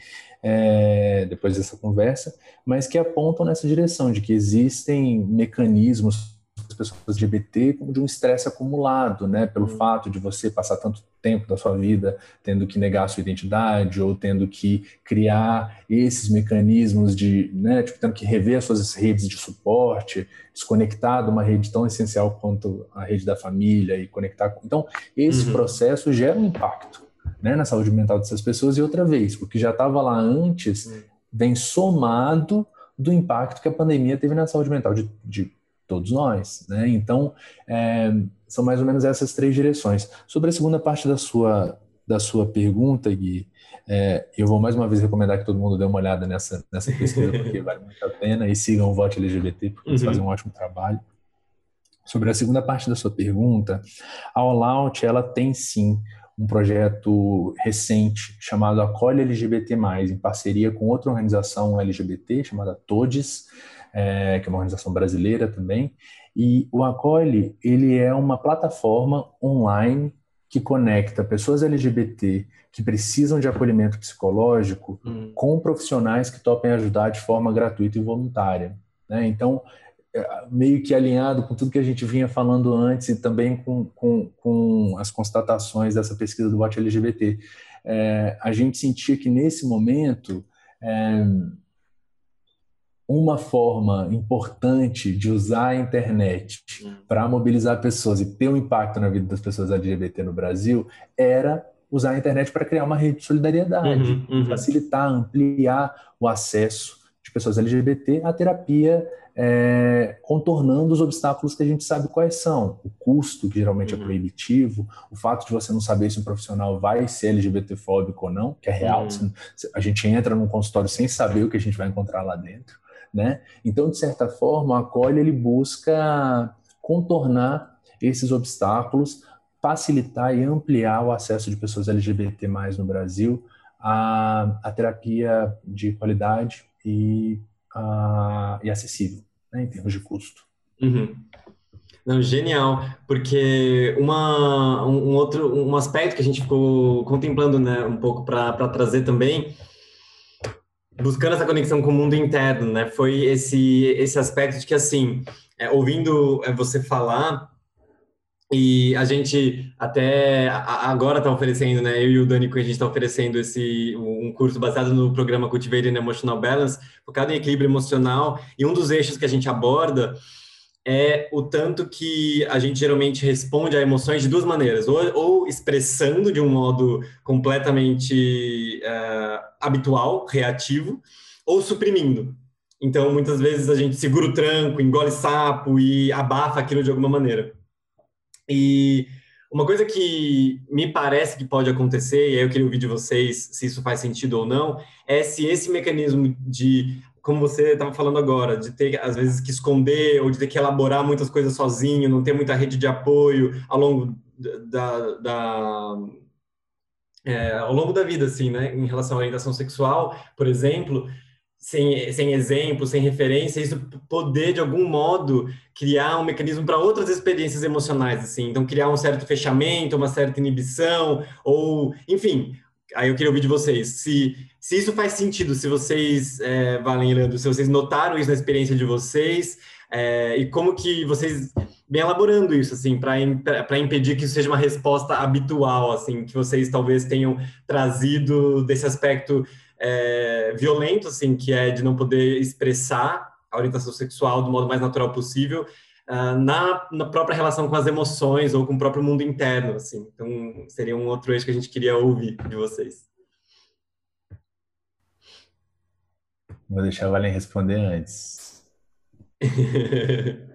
é, depois dessa conversa, mas que apontam nessa direção de que existem mecanismos pessoas LGBT como de um estresse acumulado, né, pelo uhum. fato de você passar tanto tempo da sua vida tendo que negar a sua identidade ou tendo que criar esses mecanismos de, né, tipo, tendo que rever as suas redes de suporte, desconectar de uma rede tão essencial quanto a rede da família e conectar. Então, esse uhum. processo gera um impacto, né, na saúde mental dessas pessoas e outra vez, porque já estava lá antes, uhum. vem somado do impacto que a pandemia teve na saúde mental de, de todos nós, né? Então, é, são mais ou menos essas três direções. Sobre a segunda parte da sua, da sua pergunta, Gui, é, eu vou mais uma vez recomendar que todo mundo dê uma olhada nessa, nessa pesquisa, porque vale muito a pena, e sigam o Vote LGBT, porque eles uhum. fazem um ótimo trabalho. Sobre a segunda parte da sua pergunta, a All Out, ela tem sim um projeto recente chamado Acolhe LGBT+, em parceria com outra organização LGBT chamada TODES, é, que é uma organização brasileira também. E o Acolhe, ele é uma plataforma online que conecta pessoas LGBT que precisam de acolhimento psicológico hum. com profissionais que topem ajudar de forma gratuita e voluntária. Né? Então, é, meio que alinhado com tudo que a gente vinha falando antes e também com, com, com as constatações dessa pesquisa do Vote LGBT, é, a gente sentia que nesse momento é, uma forma importante de usar a internet hum. para mobilizar pessoas e ter um impacto na vida das pessoas LGBT no Brasil era usar a internet para criar uma rede de solidariedade, uhum, uhum. facilitar, ampliar o acesso de pessoas LGBT à terapia, é, contornando os obstáculos que a gente sabe quais são. O custo, que geralmente é uhum. é proibitivo, o fato de você não saber se um profissional vai ser LGBTfóbico ou não, que é real. Uhum. A gente entra num consultório sem saber o que a gente vai encontrar lá dentro né? Então, de certa forma, o acolhe ele busca contornar esses obstáculos, facilitar e ampliar o acesso de pessoas LGBT+ no Brasil à, à terapia de qualidade e, a, e acessível, né, em termos de custo. Uhum. Não, genial, porque uma, um, um, outro um aspecto que a gente ficou contemplando né, um pouco para trazer também buscando essa conexão com o mundo interno, né? Foi esse esse aspecto de que assim, é, ouvindo é, você falar e a gente até agora está oferecendo, né? Eu e o Dani, a gente está oferecendo esse um curso baseado no programa Cultivating Emotional Balance, focado em equilíbrio emocional. E um dos eixos que a gente aborda é o tanto que a gente geralmente responde a emoções de duas maneiras, ou, ou expressando de um modo completamente uh, habitual, reativo, ou suprimindo. Então, muitas vezes a gente segura o tranco, engole sapo e abafa aquilo de alguma maneira. E uma coisa que me parece que pode acontecer, e aí eu queria ouvir de vocês se isso faz sentido ou não, é se esse mecanismo de como você estava falando agora, de ter às vezes que esconder ou de ter que elaborar muitas coisas sozinho, não ter muita rede de apoio ao longo da, da é, ao longo da vida, assim, né, em relação à orientação sexual, por exemplo, sem, sem exemplo, sem referência, isso poder, de algum modo, criar um mecanismo para outras experiências emocionais, assim. Então, criar um certo fechamento, uma certa inibição, ou, enfim, aí eu queria ouvir de vocês, se, se isso faz sentido, se vocês, é, Valen Leandro, se vocês notaram isso na experiência de vocês, é, e como que vocês vêm elaborando isso, assim, para impedir que isso seja uma resposta habitual, assim, que vocês talvez tenham trazido desse aspecto é, violento, assim, que é de não poder expressar a orientação sexual do modo mais natural possível, uh, na, na, própria relação com as emoções ou com o próprio mundo interno, assim. Então, seria um outro eixo que a gente queria ouvir de vocês. Vou deixar o Valen responder antes.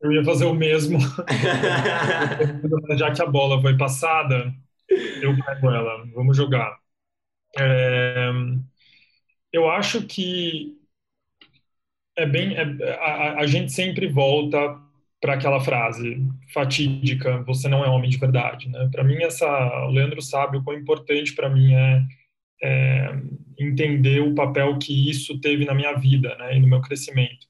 Eu ia fazer o mesmo. Já que a bola foi passada, eu pego ela. Vamos jogar. É, eu acho que é bem é, a, a, gente sempre volta para aquela frase fatídica você não é homem de verdade né para mim essa o Leandro sabe o quão importante para mim é, é, entender o papel que isso teve na minha vida né e no meu crescimento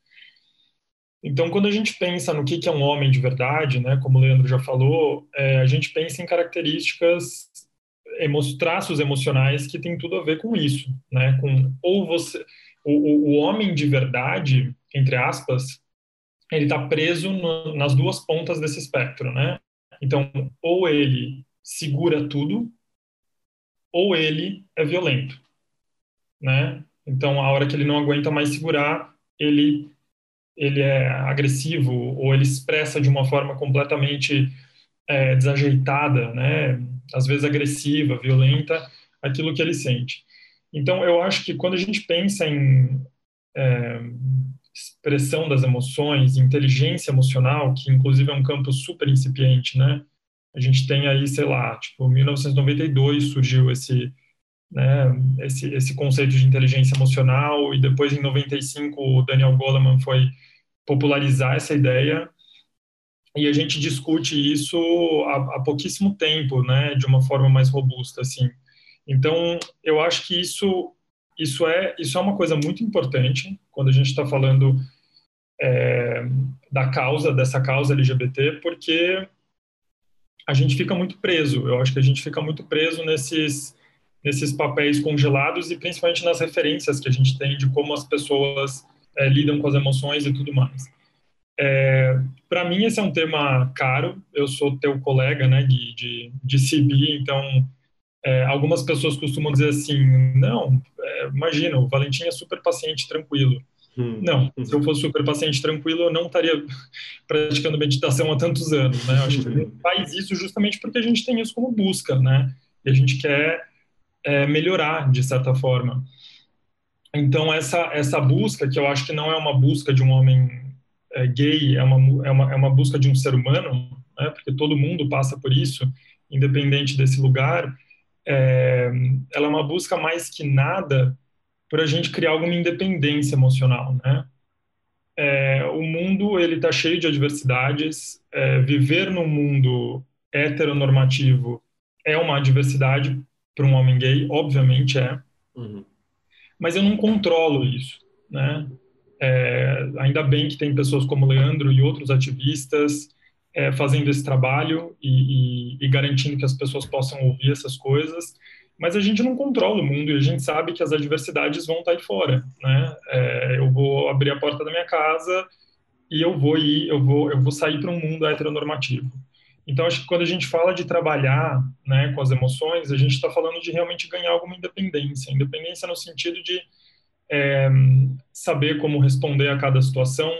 então quando a gente pensa no que que é um homem de verdade né como o Leandro já falou é, a gente pensa em características traços emocionais que tem tudo a ver com isso, né? Com ou você, o, o homem de verdade, entre aspas, ele está preso no, nas duas pontas desse espectro, né? Então, ou ele segura tudo, ou ele é violento, né? Então, a hora que ele não aguenta mais segurar, ele ele é agressivo ou ele expressa de uma forma completamente é, desajeitada, né? às vezes agressiva, violenta, aquilo que ele sente. Então, eu acho que quando a gente pensa em é, expressão das emoções, inteligência emocional, que inclusive é um campo super incipiente, né? A gente tem aí, sei lá, tipo, 1992 surgiu esse, né, esse, esse conceito de inteligência emocional e depois em 95 o Daniel Goleman foi popularizar essa ideia e a gente discute isso há, há, pouquíssimo tempo, né, de uma forma mais robusta, assim. Então, eu acho que isso isso é isso é uma coisa muito importante quando a gente está falando é, da causa dessa causa LGBT, porque a gente fica muito preso. Eu acho que a gente fica muito preso nesses nesses papéis congelados e principalmente nas referências que a gente tem de como as pessoas é, lidam com as emoções e tudo mais. É, para mim esse é um tema caro. Eu sou teu colega, né, Gui, de, de CB, então é, algumas pessoas costumam dizer assim, não, é, imagina, o Valentim é super paciente, tranquilo. Hum. Não, se eu fosse super paciente, tranquilo, eu não estaria praticando meditação há tantos anos, né? Eu acho que a gente faz isso justamente porque a gente tem isso como busca, né? E a gente quer é, melhorar de certa forma. Então essa essa busca que eu acho que não é uma busca de um homem é, gay é uma, é, uma, é uma busca de um ser humano, né, porque todo mundo passa por isso, independente desse lugar, é, ela é uma busca mais que nada para a gente criar alguma independência emocional, né? É, o mundo ele está cheio de adversidades. É, viver num mundo heteronormativo é uma adversidade para um homem gay, obviamente é. Uhum. Mas eu não controlo isso, né? É, ainda bem que tem pessoas como Leandro e outros ativistas é, fazendo esse trabalho e, e, e, garantindo que as pessoas possam ouvir essas coisas. Mas a gente não controla o mundo e a gente sabe que as adversidades vão estar aí fora, né? É, eu vou abrir a porta da minha casa e eu vou ir, eu vou, eu vou sair para um mundo heteronormativo. Então, acho que quando a gente fala de trabalhar né, com as emoções, a gente está falando de realmente ganhar alguma independência. Independência no sentido de é, saber como responder a cada situação,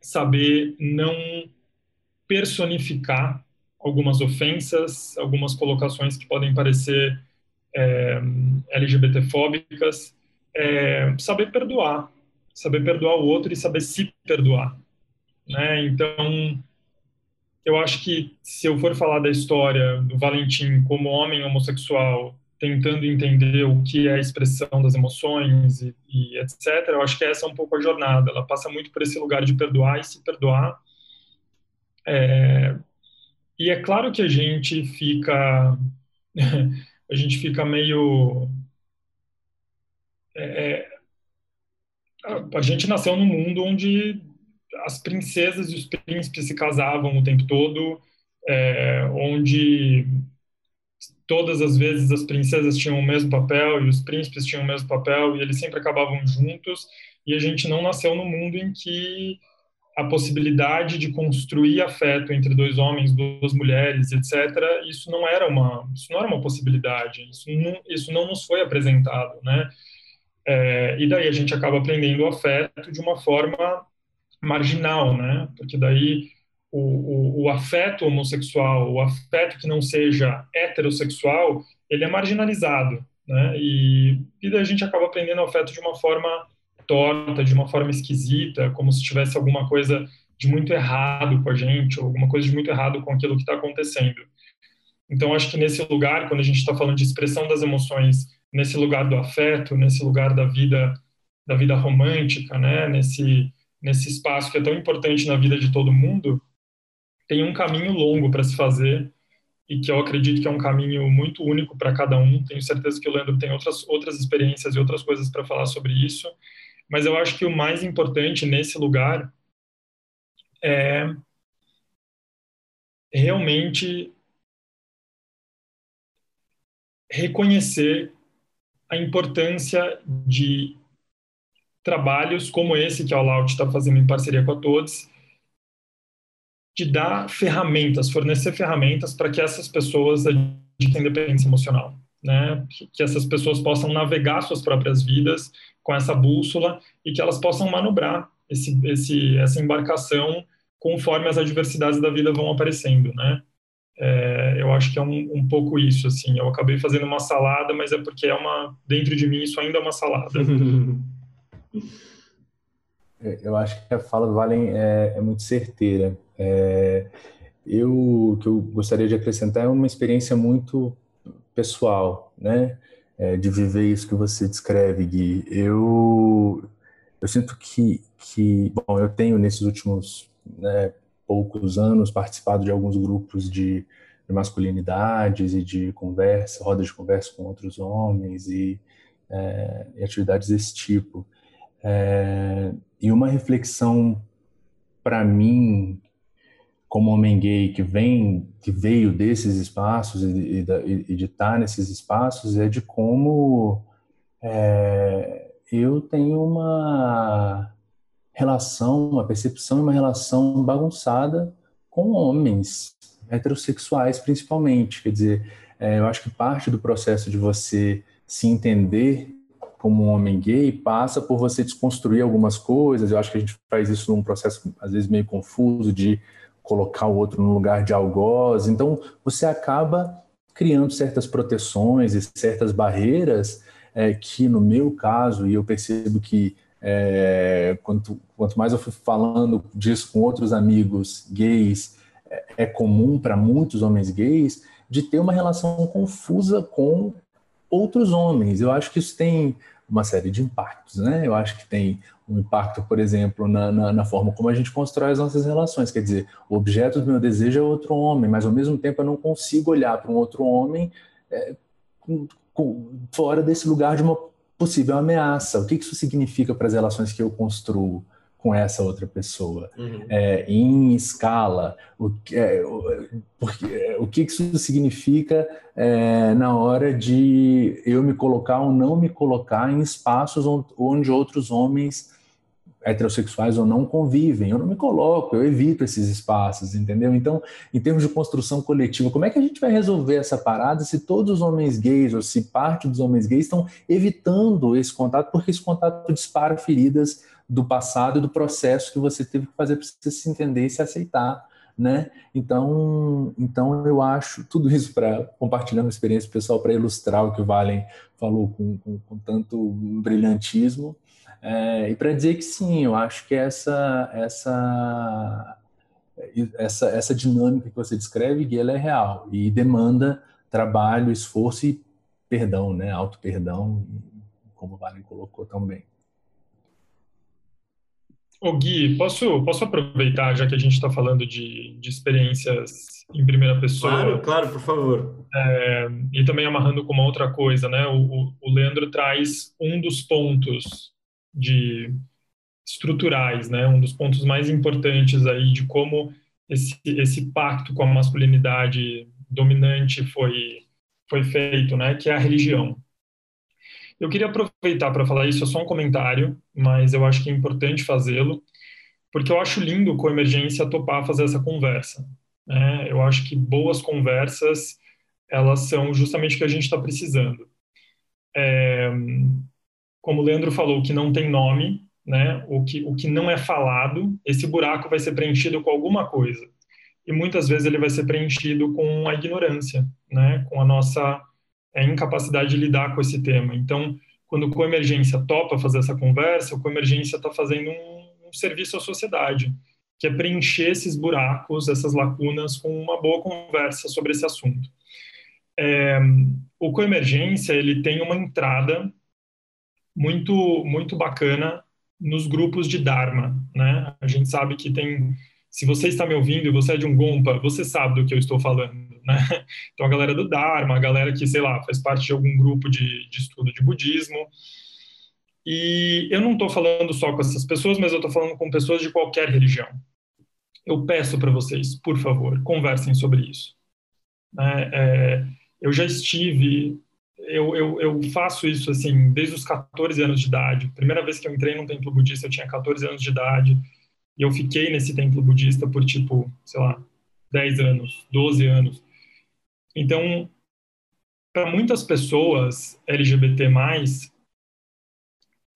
saber não personificar algumas ofensas, algumas colocações que podem parecer é, LGBTfóbicas, é, saber perdoar, saber perdoar o outro e saber se perdoar. Né? Então, eu acho que se eu for falar da história do Valentim como homem homossexual tentando entender o que é a expressão das emoções e, e, etc. Eu acho que essa é um pouco a jornada. Ela passa muito por esse lugar de perdoar e se perdoar. É, e é claro que a gente fica a gente fica meio é, é a, gente nasceu num mundo onde as princesas e os príncipes se casavam o tempo todo, é, onde todas as vezes as princesas tinham o mesmo papel e os príncipes tinham o mesmo papel e eles sempre acabavam juntos e a gente não nasceu no mundo em que a possibilidade de construir afeto entre dois homens, duas mulheres, etc. Isso não era uma, isso não era uma possibilidade. Isso não, isso não nos foi apresentado, né? É, e daí a gente acaba aprendendo o afeto de uma forma marginal, né? Porque daí o, o, o, afeto homossexual, o afeto que não seja heterossexual, ele é marginalizado, né? E, e daí a gente acaba aprendendo o afeto de uma forma torta, de uma forma esquisita, como se tivesse alguma coisa de muito errado com a gente, ou alguma coisa de muito errado com aquilo que está acontecendo. Então, acho que nesse lugar, quando a gente está falando de expressão das emoções, nesse lugar do afeto, nesse lugar da vida, da vida romântica, né? Nesse nesse espaço que é tão importante na vida de todo mundo, tem um caminho longo para se fazer e que eu acredito que é um caminho muito único para cada um. Tenho certeza que o Leandro tem outras outras experiências e outras coisas para falar sobre isso, mas eu acho que o mais importante nesse lugar é realmente reconhecer a importância de trabalhos como esse que a All está fazendo em parceria com a Todos, de dar ferramentas, fornecer ferramentas para que essas pessoas adquiram independência emocional, né? Que essas pessoas possam navegar suas próprias vidas com essa bússola e que elas possam manobrar esse, esse, essa embarcação conforme as adversidades da vida vão aparecendo, né? É, eu acho que é um, um, pouco isso, assim. Eu acabei fazendo uma salada, mas é porque é uma dentro de mim isso ainda é uma salada. É, eu acho que a fala do Valen é, é muito certeira. É, eu, que eu gostaria de acrescentar é uma experiência muito pessoal, né? É, de viver isso que você descreve, Gui. Eu, eu sinto que, que, bom, eu tenho nesses últimos né, poucos anos participado de alguns grupos de, de masculinidades e de conversa, rodas de conversa com outros homens e, é, e atividades desse tipo. É, e uma reflexão para mim, como homem gay que vem, que veio desses espaços e, e, e de estar tá nesses espaços, é de como é, eu tenho uma relação, uma percepção uma relação bagunçada com homens heterossexuais, principalmente. Quer dizer, é, eu acho que parte do processo de você se entender como um homem gay passa por você desconstruir algumas coisas. Eu acho que a gente faz isso num processo, às vezes, meio confuso de colocar o outro no lugar de algoz. Então, você acaba criando certas proteções e certas barreiras é, que, no meu caso, e eu percebo que é, quanto, quanto mais eu fui falando disso com outros amigos gays, é, é comum para muitos homens gays de ter uma relação confusa com outros homens. Eu acho que isso tem uma série de impactos, né? Eu acho que tem um impacto, por exemplo, na, na, na, forma como a gente constrói as nossas relações. Quer dizer, o objeto do meu desejo é outro homem, mas ao mesmo tempo eu não consigo olhar para um outro homem é, com, com, fora desse lugar de uma possível ameaça. O que isso significa para as relações que eu construo com essa outra pessoa? Uhum. É, em escala, o, é, porque, é, o que isso significa é, na hora de eu me colocar ou não me colocar em espaços onde outros homens heterossexuais ou não convivem. Eu não me coloco, eu evito esses espaços, entendeu? Então, em termos de construção coletiva, como é que a gente vai resolver essa parada se todos os homens gays ou se parte dos homens gays estão evitando esse contato, porque esse contato dispara feridas do passado e do processo que você teve que fazer para você se entender e se aceitar. Né? Então, então eu acho tudo isso para compartilhando experiência pessoal para ilustrar o que o Valen falou com, com, com tanto brilhantismo é, e para dizer que sim, eu acho que essa, essa, essa, essa dinâmica que você descreve, Gui, ela é real e demanda trabalho, esforço e perdão, né? Auto perdão, como o Valen colocou também. Ô Gui, posso, posso aproveitar, já que a gente está falando de, de experiências em primeira pessoa? Claro, claro, por favor. É, e também amarrando com uma outra coisa, né? O, o, Leandro traz um dos pontos de estruturais, né? Um dos pontos mais importantes aí de como esse, esse pacto com a masculinidade dominante foi, foi feito, né? Que é a religião. Eu queria aproveitar para falar isso, é só um comentário, mas eu acho que é importante fazê-lo, porque eu acho lindo com a emergência topar fazer essa conversa. Né? Eu acho que boas conversas, elas são justamente o que a gente está precisando. É, como o Leandro falou, que não tem nome, né? o, que, o que não é falado, esse buraco vai ser preenchido com alguma coisa. E muitas vezes ele vai ser preenchido com a ignorância, né? com a nossa é incapacidade de lidar com esse tema. Então, quando o Coemergência topa fazer essa conversa, o Coemergência está fazendo um, um, serviço à sociedade, que é preencher esses buracos, essas lacunas, com uma boa conversa sobre esse assunto. É, o Coemergência ele tem uma entrada muito muito bacana nos grupos de Dharma, né? A gente sabe que tem se você está me ouvindo e você é de um Gompa, você sabe do que eu estou falando, né? Então, a galera do Dharma, a galera que, sei lá, faz parte de algum grupo de, de estudo de budismo. E eu não estou falando só com essas pessoas, mas eu estou falando com pessoas de qualquer religião. Eu peço para vocês, por favor, conversem sobre isso. É, é, eu já estive eu, eu, eu, faço isso assim desde os 14 anos de idade. Primeira vez que eu entrei num templo budista, eu tinha 14 anos de idade. E eu fiquei nesse templo budista por, tipo, sei lá, 10 anos, 12 anos. Então, para muitas pessoas LGBT+,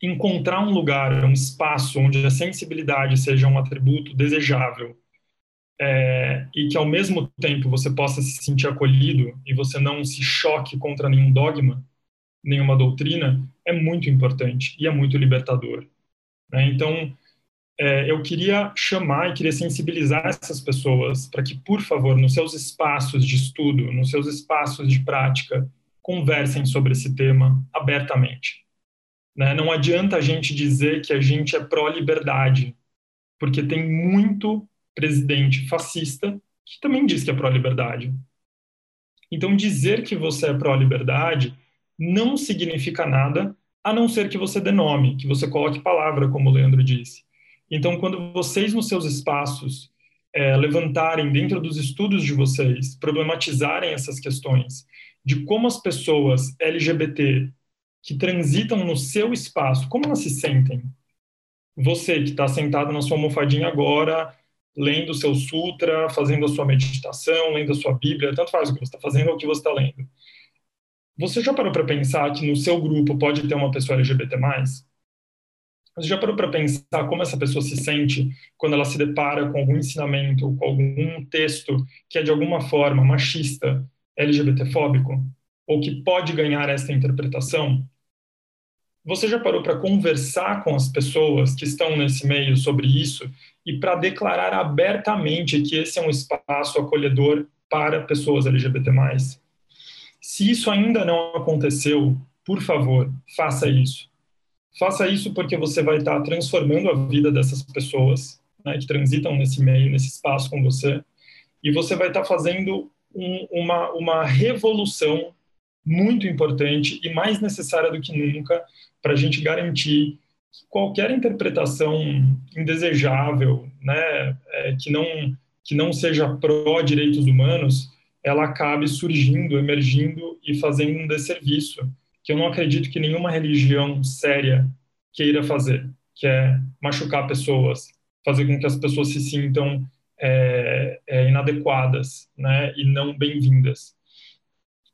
encontrar um lugar, um espaço onde a sensibilidade seja um atributo desejável é, e que ao mesmo tempo você possa se sentir acolhido e você não se choque contra nenhum dogma, nenhuma doutrina, é muito importante e é muito libertador. Né? Então, é, eu queria chamar e queria sensibilizar essas pessoas para que, por favor, nos seus espaços de estudo, nos seus espaços de prática, conversem sobre esse tema abertamente. Né? Não adianta a gente dizer que a gente é pró-liberdade, porque tem muito presidente fascista que também diz que é pró-liberdade. Então, dizer que você é pró-liberdade não significa nada, a não ser que você dê nome, que você coloque palavra, como o Leandro disse. Então, quando vocês nos seus espaços é, levantarem dentro dos estudos de vocês, problematizarem essas questões de como as pessoas LGBT que transitam no seu espaço, como elas se sentem? Você que está sentado na sua almofadinha agora, lendo o seu sutra, fazendo a sua meditação, lendo a sua Bíblia, tanto faz o que você está fazendo ou o que você está lendo. Você já parou para pensar que no seu grupo pode ter uma pessoa LGBT+. Você já parou para pensar como essa pessoa se sente quando ela se depara com algum ensinamento, com algum texto que é de alguma forma machista, LGBTfóbico, ou que pode ganhar essa interpretação? Você já parou para conversar com as pessoas que estão nesse meio sobre isso e para declarar abertamente que esse é um espaço acolhedor para pessoas LGBT+. Se isso ainda não aconteceu, por favor, faça isso. Faça isso porque você vai estar transformando a vida dessas pessoas né, que transitam nesse meio, nesse espaço com você, e você vai estar fazendo um, uma, uma revolução muito importante e mais necessária do que nunca para a gente garantir que qualquer interpretação indesejável, né, é, que não que não seja pró direitos humanos, ela acabe surgindo, emergindo e fazendo um desserviço que eu não acredito que nenhuma religião séria queira fazer, que é machucar pessoas, fazer com que as pessoas se sintam é, é, inadequadas, né, e não bem-vindas.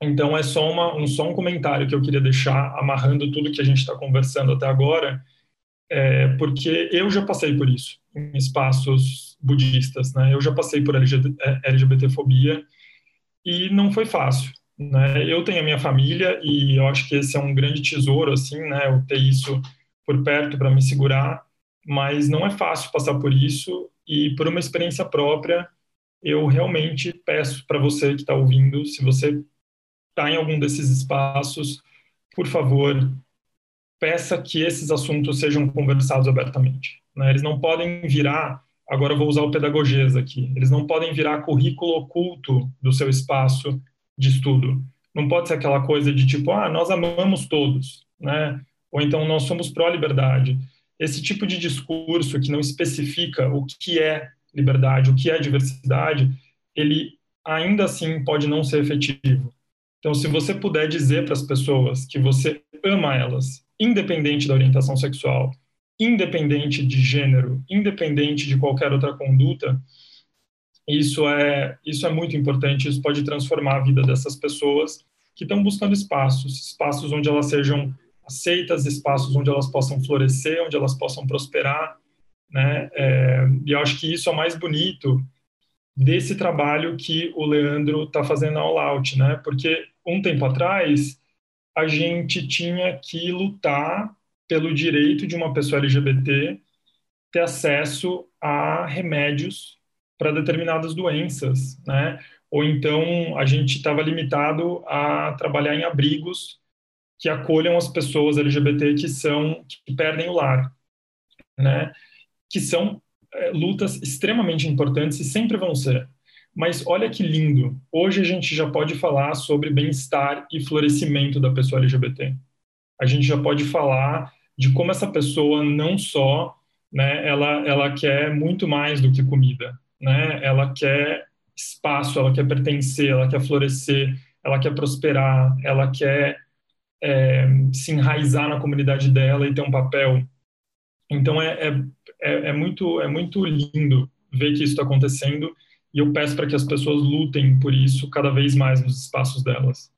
Então é só uma, um só um comentário que eu queria deixar amarrando tudo que a gente está conversando até agora, é, porque eu já passei por isso em espaços budistas, né? Eu já passei por LGBTfobia e não foi fácil. Né? Eu tenho a minha família e eu acho que esse é um grande tesouro, assim, né? Eu ter isso por perto para me segurar, mas não é fácil passar por isso e por uma experiência própria, eu realmente peço para você que está ouvindo, se você está em algum desses espaços, por favor, peça que esses assuntos sejam conversados abertamente. Né? Eles não podem virar, agora vou usar o pedagogês aqui, eles não podem virar currículo oculto do seu espaço de estudo. Não pode ser aquela coisa de tipo, ah, nós amamos todos, né? Ou então nós somos pró-liberdade. Esse tipo de discurso que não especifica o que é liberdade, o que é diversidade, ele ainda assim pode não ser efetivo. Então, se você puder dizer para as pessoas que você ama elas, independente da orientação sexual, independente de gênero, independente de qualquer outra conduta, isso é isso é muito importante. Isso pode transformar a vida dessas pessoas que estão buscando espaços, espaços onde elas sejam aceitas, espaços onde elas possam florescer, onde elas possam prosperar, né? É, e eu acho que isso é o mais bonito desse trabalho que o Leandro está fazendo All Out, né? Porque um tempo atrás a gente tinha que lutar pelo direito de uma pessoa LGBT ter acesso a remédios para determinadas doenças, né? Ou então a gente estava limitado a trabalhar em abrigos que acolham as pessoas LGBT que são que perdem o lar, né? Que são é, lutas extremamente importantes e sempre vão ser. Mas olha que lindo, hoje a gente já pode falar sobre bem-estar e florescimento da pessoa LGBT. A gente já pode falar de como essa pessoa não só, né, ela ela quer muito mais do que comida, né? Ela quer espaço, ela quer pertencer, ela quer florescer, ela quer prosperar, ela quer é, se enraizar na comunidade dela e ter um papel. Então é, é, é, é muito é muito lindo ver que isso está acontecendo e eu peço para que as pessoas lutem por isso cada vez mais nos espaços delas.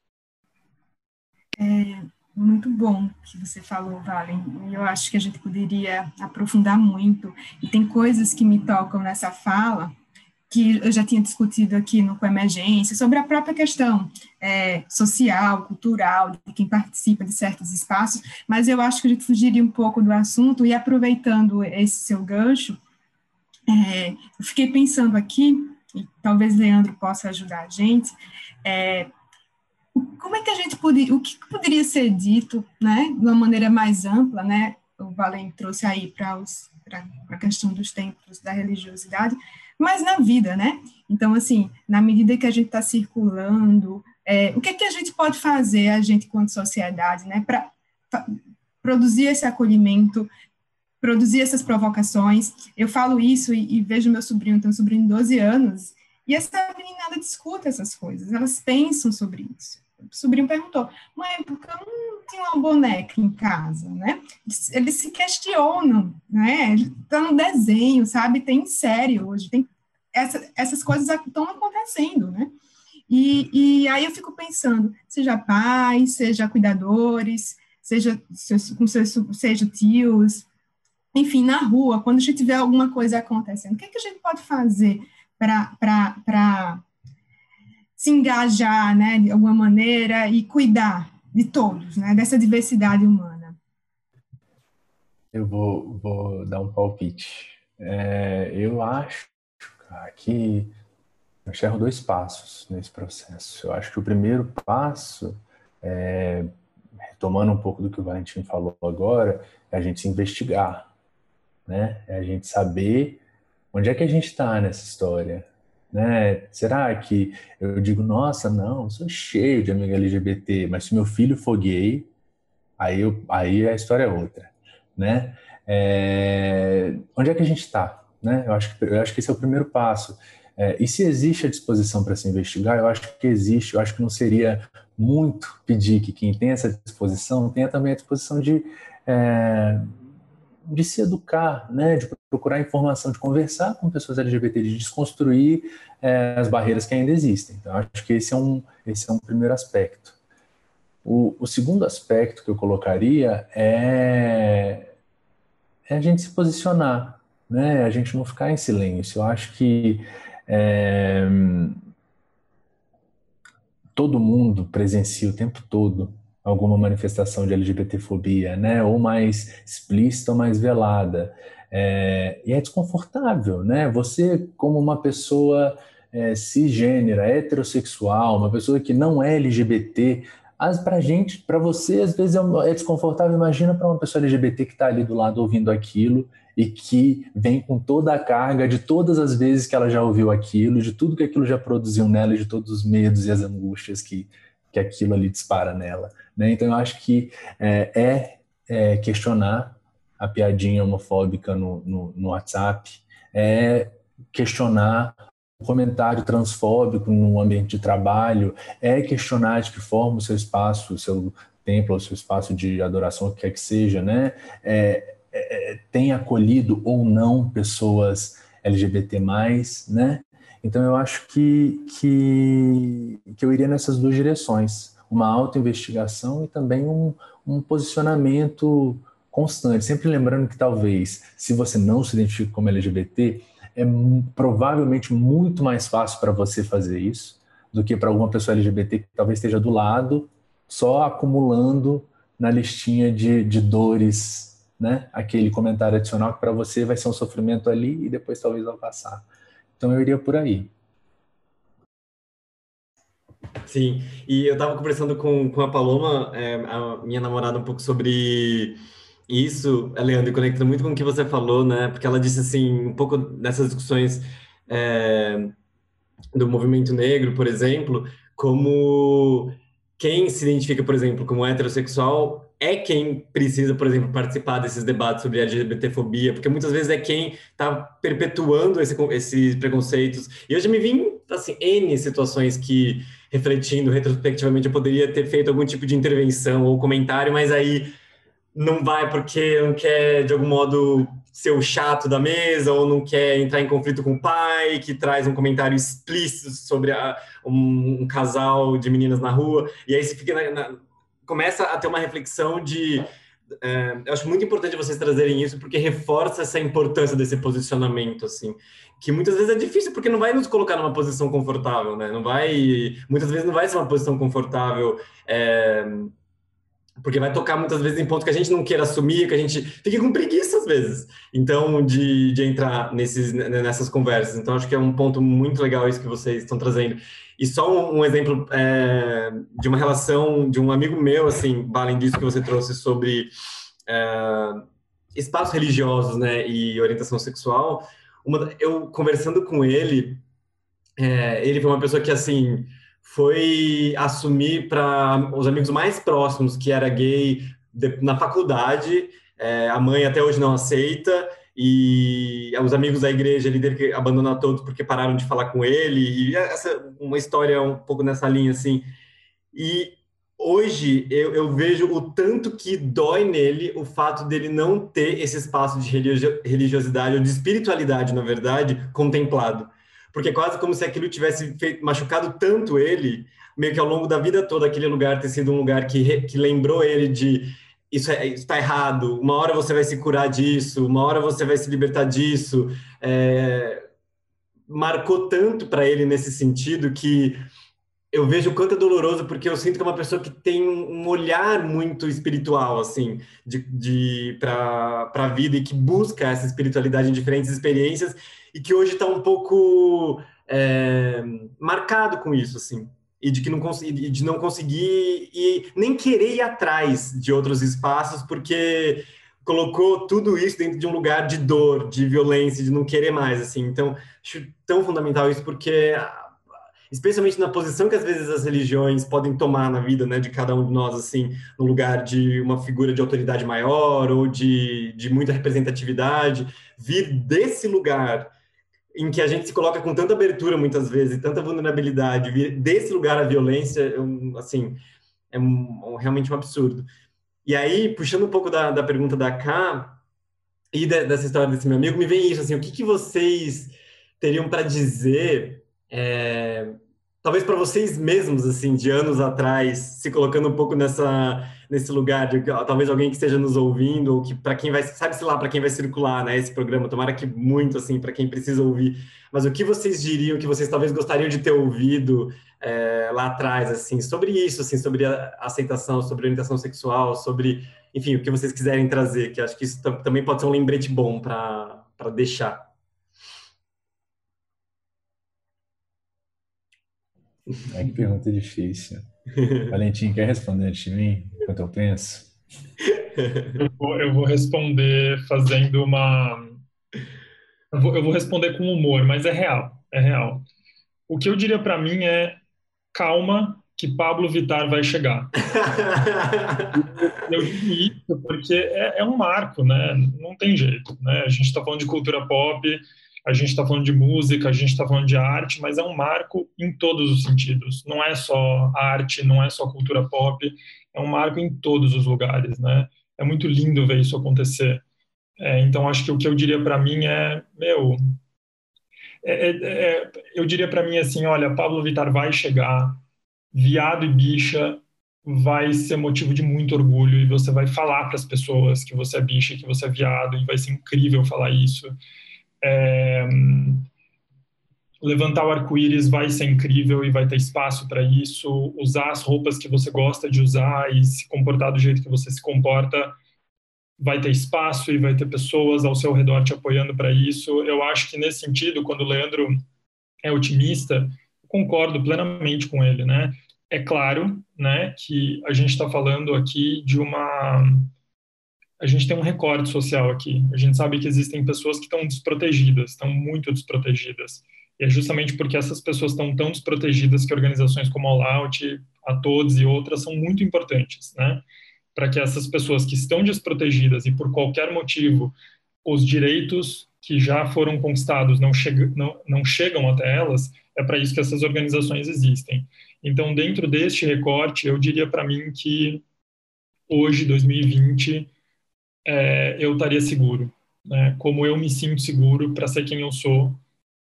É muito bom que você falou, Valen. Eu acho que a gente poderia aprofundar muito e tem coisas que me tocam nessa fala que eu já tinha discutido aqui no Coemergência, sobre a própria questão é, social, cultural, de quem participa de certos espaços, mas eu acho que a gente fugiria um pouco do assunto e aproveitando esse seu gancho, é, eu fiquei pensando aqui, e talvez Leandro possa ajudar a gente, é, como é que a gente poderia, o que poderia ser dito, né, de uma maneira mais ampla, né, o Valen trouxe aí para a questão dos templos da religiosidade, mas na vida, né? Então, assim, na medida que a gente está circulando, é, o que, é que a gente pode fazer, a gente, quanto sociedade, né, para produzir esse acolhimento, produzir essas provocações. Eu falo isso e, e vejo meu sobrinho, tem um sobrinho de 12 anos, e essa meninada discute essas coisas, elas pensam sobre isso. Sobrinho perguntou, mãe, por que eu não tinha uma boneca em casa, né? Eles se questionam, né? Tá no desenho, sabe? Tem série hoje, tem essa, essas coisas estão acontecendo, né? E, e aí eu fico pensando, seja pais, seja cuidadores, seja com seus, seja tios, enfim, na rua, quando a gente vê alguma coisa acontecendo, o que, é que a gente pode fazer para se engajar, né, de alguma maneira e cuidar de todos, né, dessa diversidade humana? Eu vou, vou dar um palpite. É, eu acho cara, que eu enxergo dois passos nesse processo. Eu acho que o primeiro passo, é, retomando um pouco do que o Valentim falou agora, é a gente se investigar, né? É a gente saber onde é que a gente está nessa história, né? Será que eu digo, nossa, não, sou cheio de amigo LGBT, mas se meu filho for gay, aí, eu, aí a história é outra, né? É, onde é que a gente está? Né? Eu, acho que, eu acho que esse é o primeiro passo. É, e se existe a disposição para se investigar, eu acho que existe, eu acho que não seria muito pedir que quem tem essa disposição tenha também a disposição de, é, de se educar, né? de procurar informação, de conversar com pessoas LGBT, de desconstruir é, as barreiras que ainda existem. Então, acho que esse é um, esse é um primeiro aspecto. O, o segundo aspecto que eu colocaria é, é a gente se posicionar, né? A gente não ficar em silêncio. Eu acho que é, todo mundo presencia o tempo todo alguma manifestação de LGBTfobia, né? Ou mais explícita ou mais velada. É, e é desconfortável, né? Você, como uma pessoa é, cisgênera, heterossexual, uma pessoa que não é LGBT, para gente, para você, às vezes é, é desconfortável. Imagina para uma pessoa LGBT que está ali do lado ouvindo aquilo e que vem com toda a carga de todas as vezes que ela já ouviu aquilo, de tudo que aquilo já produziu nela, de todos os medos e as angústias que, que aquilo ali dispara nela. Né? Então, eu acho que é, é, é questionar a piadinha homofóbica no, no, no WhatsApp, é questionar o comentário transfóbico no ambiente de trabalho, é questionar de que forma o seu espaço, o seu templo, o seu espaço de adoração, o que quer que seja, né? É, é, é tem acolhido ou não pessoas LGBT+, né? Então eu acho que, que, que eu iria nessas duas direções, uma autoinvestigação e também um, um posicionamento constante, sempre lembrando que talvez, se você não se identifica como LGBT, é provavelmente muito mais fácil para você fazer isso do que para alguma pessoa LGBT que talvez esteja do lado, só acumulando na listinha de, de dores, né? Aquele comentário adicional que para você vai ser um sofrimento ali e depois talvez vai passar. Então eu iria por aí. Sim, e eu estava conversando com, com a Paloma, é, a minha namorada, um pouco sobre isso, Leandro, conecta muito com o que você falou, né? Porque ela disse assim, um pouco nessas discussões é, do movimento negro, por exemplo, como quem se identifica, por exemplo, como heterossexual é quem precisa, por exemplo, participar desses debates sobre LGBTfobia, porque muitas vezes é quem está perpetuando esse, esses preconceitos. E eu já me vi, assim, N situações que, refletindo retrospectivamente, eu poderia ter feito algum tipo de intervenção ou comentário, mas aí não vai porque não quer, de algum modo, ser o chato da mesa ou não quer entrar em conflito com o pai, que traz um comentário explícito sobre a, um, um, casal de meninas na rua. E aí você fica na, na, começa a ter uma reflexão de. É, eu acho muito importante vocês trazerem isso porque reforça essa importância desse posicionamento, assim, que muitas vezes é difícil porque não vai nos colocar numa posição confortável, né? Não vai, muitas vezes não vai ser uma posição confortável. É, porque vai tocar muitas vezes em pontos que a gente não queira assumir, que a gente fique com preguiça às vezes, então, de, de entrar nesses, nessas conversas. Então, acho que é um ponto muito legal isso que vocês estão trazendo. E só um, um exemplo é, de uma relação de um amigo meu, assim, além disso que você trouxe sobre é, espaços religiosos, né, e orientação sexual, uma, eu conversando com ele, é, ele foi uma pessoa que, assim, foi assumir para os amigos mais próximos que era gay de, na faculdade. É, a mãe até hoje não aceita e os amigos da igreja teve que abandonar todos porque pararam de falar com ele. E essa uma história um pouco nessa linha assim. E hoje eu, eu vejo o tanto que dói nele o fato dele não ter esse espaço de religiosidade ou de espiritualidade na verdade contemplado. Porque é quase como se aquilo tivesse feito, machucado tanto ele, meio que ao longo da vida toda, aquele lugar ter sido um lugar que, que lembrou ele de isso é, está errado, uma hora você vai se curar disso, uma hora você vai se libertar disso. É, marcou tanto para ele nesse sentido que eu vejo o quanto é doloroso, porque eu sinto que é uma pessoa que tem um olhar muito espiritual, assim, de, de para a vida e que busca essa espiritualidade em diferentes experiências e que hoje está um pouco é, marcado com isso, assim, e de que não consegui, de não conseguir e nem querer ir atrás de outros espaços, porque colocou tudo isso dentro de um lugar de dor, de violência, de não querer mais, assim. Então, acho tão fundamental isso, porque especialmente na posição que às vezes as religiões podem tomar na vida, né, de cada um de nós, assim, no lugar de uma figura de autoridade maior ou de, de muita representatividade, vir desse lugar em que a gente se coloca com tanta abertura muitas vezes, tanta vulnerabilidade, desse lugar a violência, assim, é um, realmente um absurdo. E aí, puxando um pouco da, da pergunta da K e de, dessa história desse meu amigo, me vem isso, assim, o que, que vocês teriam para dizer é, talvez para vocês mesmos, assim, de anos atrás, se colocando um pouco nessa nesse lugar de talvez alguém que esteja nos ouvindo ou que para quem vai sabe se lá para quem vai circular, né, esse programa, tomara que muito assim para quem precisa ouvir. Mas o que vocês diriam que vocês talvez gostariam de ter ouvido é, lá atrás, assim, sobre isso, assim, sobre a aceitação, sobre orientação sexual, sobre, enfim, o que vocês quiserem trazer, que acho que isso também pode ser um lembrete bom para deixar. É que pergunta difícil. Valentim, quer responder antes de mim, enquanto eu penso? Eu vou, eu vou responder fazendo uma. Eu vou, eu vou responder com humor, mas é real, é real. O que eu diria para mim é calma, que Pablo Vitar vai chegar. eu digo isso porque é, é, um marco, né? Não tem jeito, né? A gente está falando de cultura pop, a gente está falando de música, a gente está falando de arte, mas é um marco em todos os sentidos. Não é só arte, não é só cultura pop, é um marco em todos os lugares, né? É muito lindo ver isso acontecer. É, então, acho que o que eu diria para mim é, meu, é, é, é eu diria para mim assim, olha, Pablo Vittar vai chegar, viado e bicha vai ser motivo de muito orgulho e você vai falar para as pessoas que você é bicha, que você é viado e vai ser incrível falar isso. É, levantar o arco-íris vai ser incrível e vai ter espaço para isso. Usar as roupas que você gosta de usar e se comportar do jeito que você se comporta vai ter espaço e vai ter pessoas ao seu redor te apoiando para isso. Eu acho que nesse sentido, quando o Leandro é otimista, concordo plenamente com ele, né? É claro, né, que a gente está falando aqui de uma a gente tem um recorte social aqui. A gente sabe que existem pessoas que estão desprotegidas, estão muito desprotegidas. E é justamente porque essas pessoas estão tão desprotegidas que organizações como a Out, a Todos e outras são muito importantes, né? Para que essas pessoas que estão desprotegidas e por qualquer motivo os direitos que já foram conquistados não, chega, não, não chegam até elas, é para isso que essas organizações existem. Então, dentro deste recorte, eu diria para mim que hoje, 2020, é, eu estaria seguro, né? Como eu me sinto seguro para ser quem eu sou,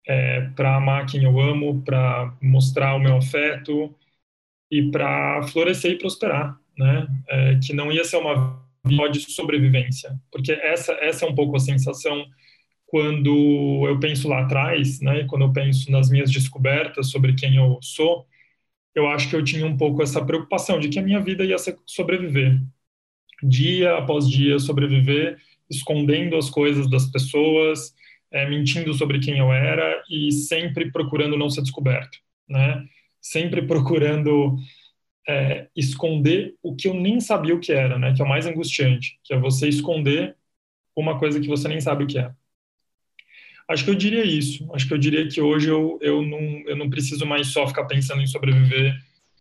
é, para amar quem eu amo, para mostrar o meu afeto e para florescer e prosperar, né? É, que não ia ser uma vida de sobrevivência, porque essa essa é um pouco a sensação quando eu penso lá atrás, né? Quando eu penso nas minhas descobertas sobre quem eu sou, eu acho que eu tinha um pouco essa preocupação de que a minha vida ia sobreviver, dia após dia sobreviver, escondendo as coisas das pessoas, é, mentindo sobre quem eu era e sempre procurando não ser descoberto, né? Sempre procurando é, esconder o que eu nem sabia o que era, né? Que é o mais angustiante, que é você esconder uma coisa que você nem sabe o que é. Acho que eu diria isso. Acho que eu diria que hoje eu, eu, não, eu não preciso mais só ficar pensando em sobreviver.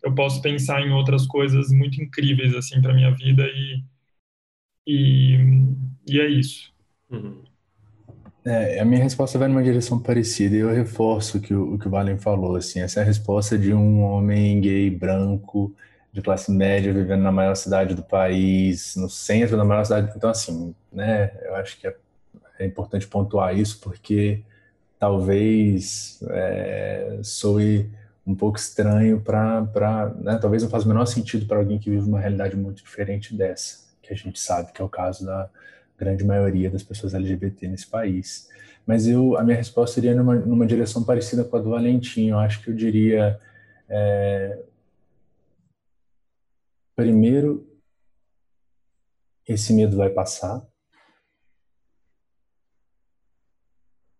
Eu posso pensar em outras coisas muito incríveis assim para minha vida e, e, e é isso. Uhum. É, a minha resposta vai numa direção parecida e eu reforço o que o, o que o Valen falou. Assim, essa é a resposta de um homem gay branco de classe média vivendo na maior cidade do país, no centro da maior cidade. Então, assim, né? Eu acho que é, é importante pontuar isso porque talvez é, soe um pouco estranho para, né, talvez não faça o menor sentido para alguém que vive uma realidade muito diferente dessa, que a gente sabe que é o caso da grande maioria das pessoas LGBT nesse país. Mas eu, a minha resposta seria numa, numa direção parecida com a do Valentim. Eu acho que eu diria, é, primeiro, esse medo vai passar.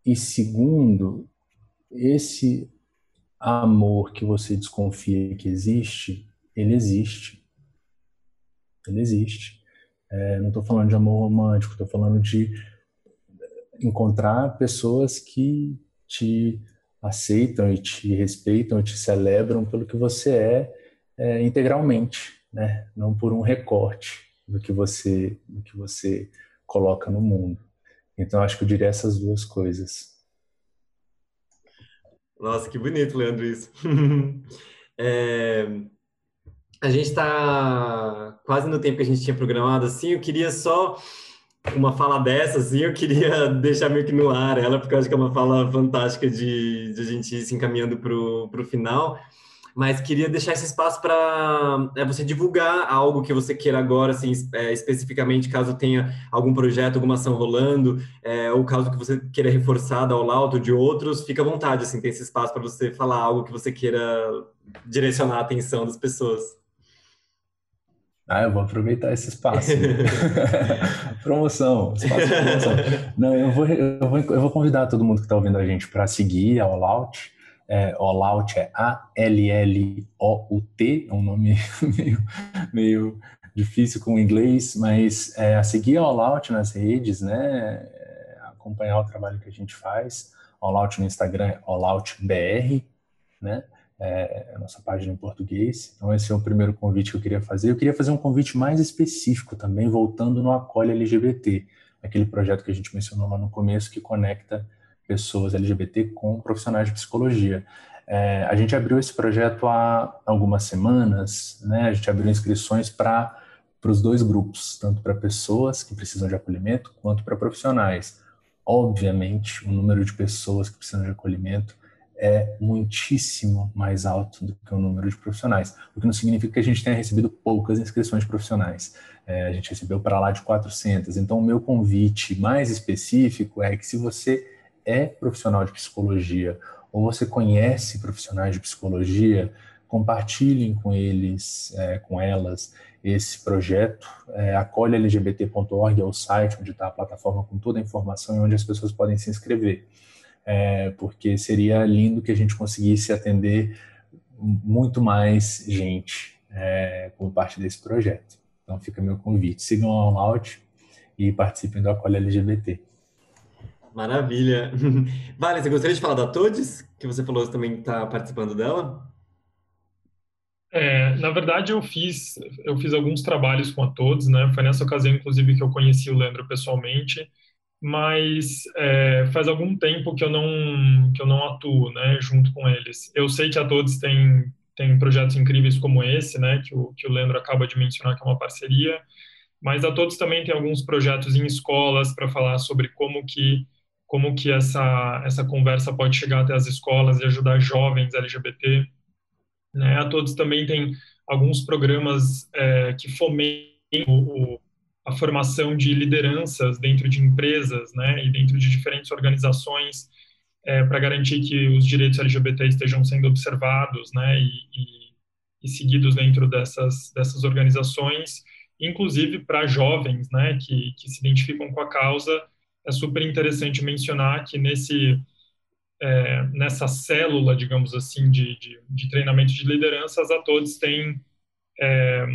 E segundo, esse amor que você desconfia que existe, ele existe. Ele existe. É, não estou falando de amor romântico, estou falando de encontrar pessoas que te aceitam e te respeitam e te celebram pelo que você é, é integralmente, né? Não por um recorte do que você do que você coloca no mundo. Então acho que eu diria essas duas coisas. Nossa, que bonito, Leandro, isso. é, a gente está quase no tempo que a gente tinha programado, assim, eu queria só uma fala dessa, assim, eu queria deixar meio que no ar ela, porque eu acho que é uma fala fantástica de, de a gente ir se encaminhando para o final, mas queria deixar esse espaço para é, você divulgar algo que você queira agora, assim, é, especificamente caso tenha algum projeto, alguma ação rolando, é, ou caso que você queira reforçar da Olauto de outros, fica à vontade, assim, tem esse espaço para você falar algo que você queira direcionar a atenção das pessoas. Ah, eu vou aproveitar esse espaço. promoção, espaço de promoção. Não, eu vou, eu vou, eu vou convidar todo mundo que está ouvindo a gente para seguir a All Out, É, Allout é A-L-L-O-U-T, é um nome meio, meio difícil com o inglês, mas é, a seguir a Allout nas redes, né? É, acompanhar o trabalho que a gente faz. Allout no Instagram é AlloutBR, né? É, é a nossa página em português. Então, esse é o primeiro convite que eu queria fazer. Eu queria fazer um convite mais específico também, voltando no Acolhe LGBT, aquele projeto que a gente mencionou lá no começo, que conecta pessoas LGBT com profissionais de psicologia. É, a gente abriu esse projeto há algumas semanas, né? A gente abriu inscrições para para os dois grupos, tanto para pessoas que precisam de acolhimento quanto para profissionais. Obviamente, o número de pessoas que precisam de acolhimento é muitíssimo mais alto do que o número de profissionais, o que não significa que a gente tenha recebido poucas inscrições profissionais. É, a gente recebeu para lá de 400. Então, o meu convite mais específico é que se você é profissional de psicologia ou você conhece profissionais de psicologia, compartilhem com eles, é, com elas, esse projeto. É, acolhelgbt.org é o site onde está a plataforma com toda a informação e onde as pessoas podem se inscrever. É, porque seria lindo que a gente conseguisse atender muito mais gente é, como parte desse projeto. Então fica meu convite. Sigam o All e participem do Acolhe LGBT. Maravilha. Vale, você gostaria de falar da Todes, que você falou também está participando dela? É, na verdade, eu fiz, eu fiz alguns trabalhos com a Todos, né? Foi nessa ocasião, inclusive, que eu conheci o Leandro pessoalmente, mas é, faz algum tempo que eu não que eu não atuo, né, junto com eles. Eu sei que a Todos tem tem projetos incríveis como esse, né, que o que o Leandro acaba de mencionar que é uma parceria, mas a Todos também tem alguns projetos em escolas para falar sobre como que como que essa essa conversa pode chegar até as escolas e ajudar jovens LGBT né? A todos também tem alguns programas é, que fomentam o, a formação de lideranças dentro de empresas né, e dentro de diferentes organizações é, para garantir que os direitos LGBT estejam sendo observados né, e, e, e seguidos dentro dessas, dessas organizações, inclusive para jovens né, que, que se identificam com a causa. É super interessante mencionar que nesse é, nessa célula, digamos assim, de, de, de, treinamento de lideranças, a todos têm é,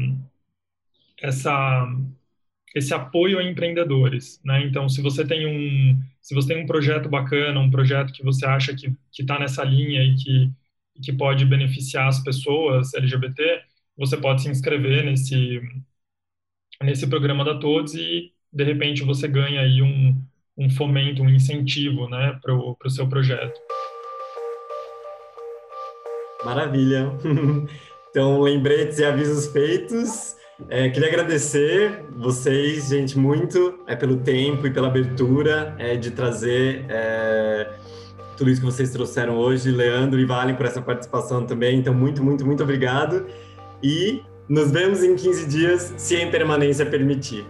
essa, esse apoio a empreendedores, né? Então, se você tem um, se você tem um projeto bacana, um projeto que você acha que que está nessa linha e que que pode beneficiar as pessoas LGBT, você pode se inscrever nesse nesse programa da Todos e de repente você ganha aí um um fomento, um incentivo né, para o pro seu projeto. Maravilha! Então, lembretes e avisos feitos. É, queria agradecer vocês, gente, muito é, pelo tempo e pela abertura é, de trazer é, tudo isso que vocês trouxeram hoje. Leandro e Vale por essa participação também. Então, muito, muito, muito obrigado. E nos vemos em 15 dias, se a impermanência permitir.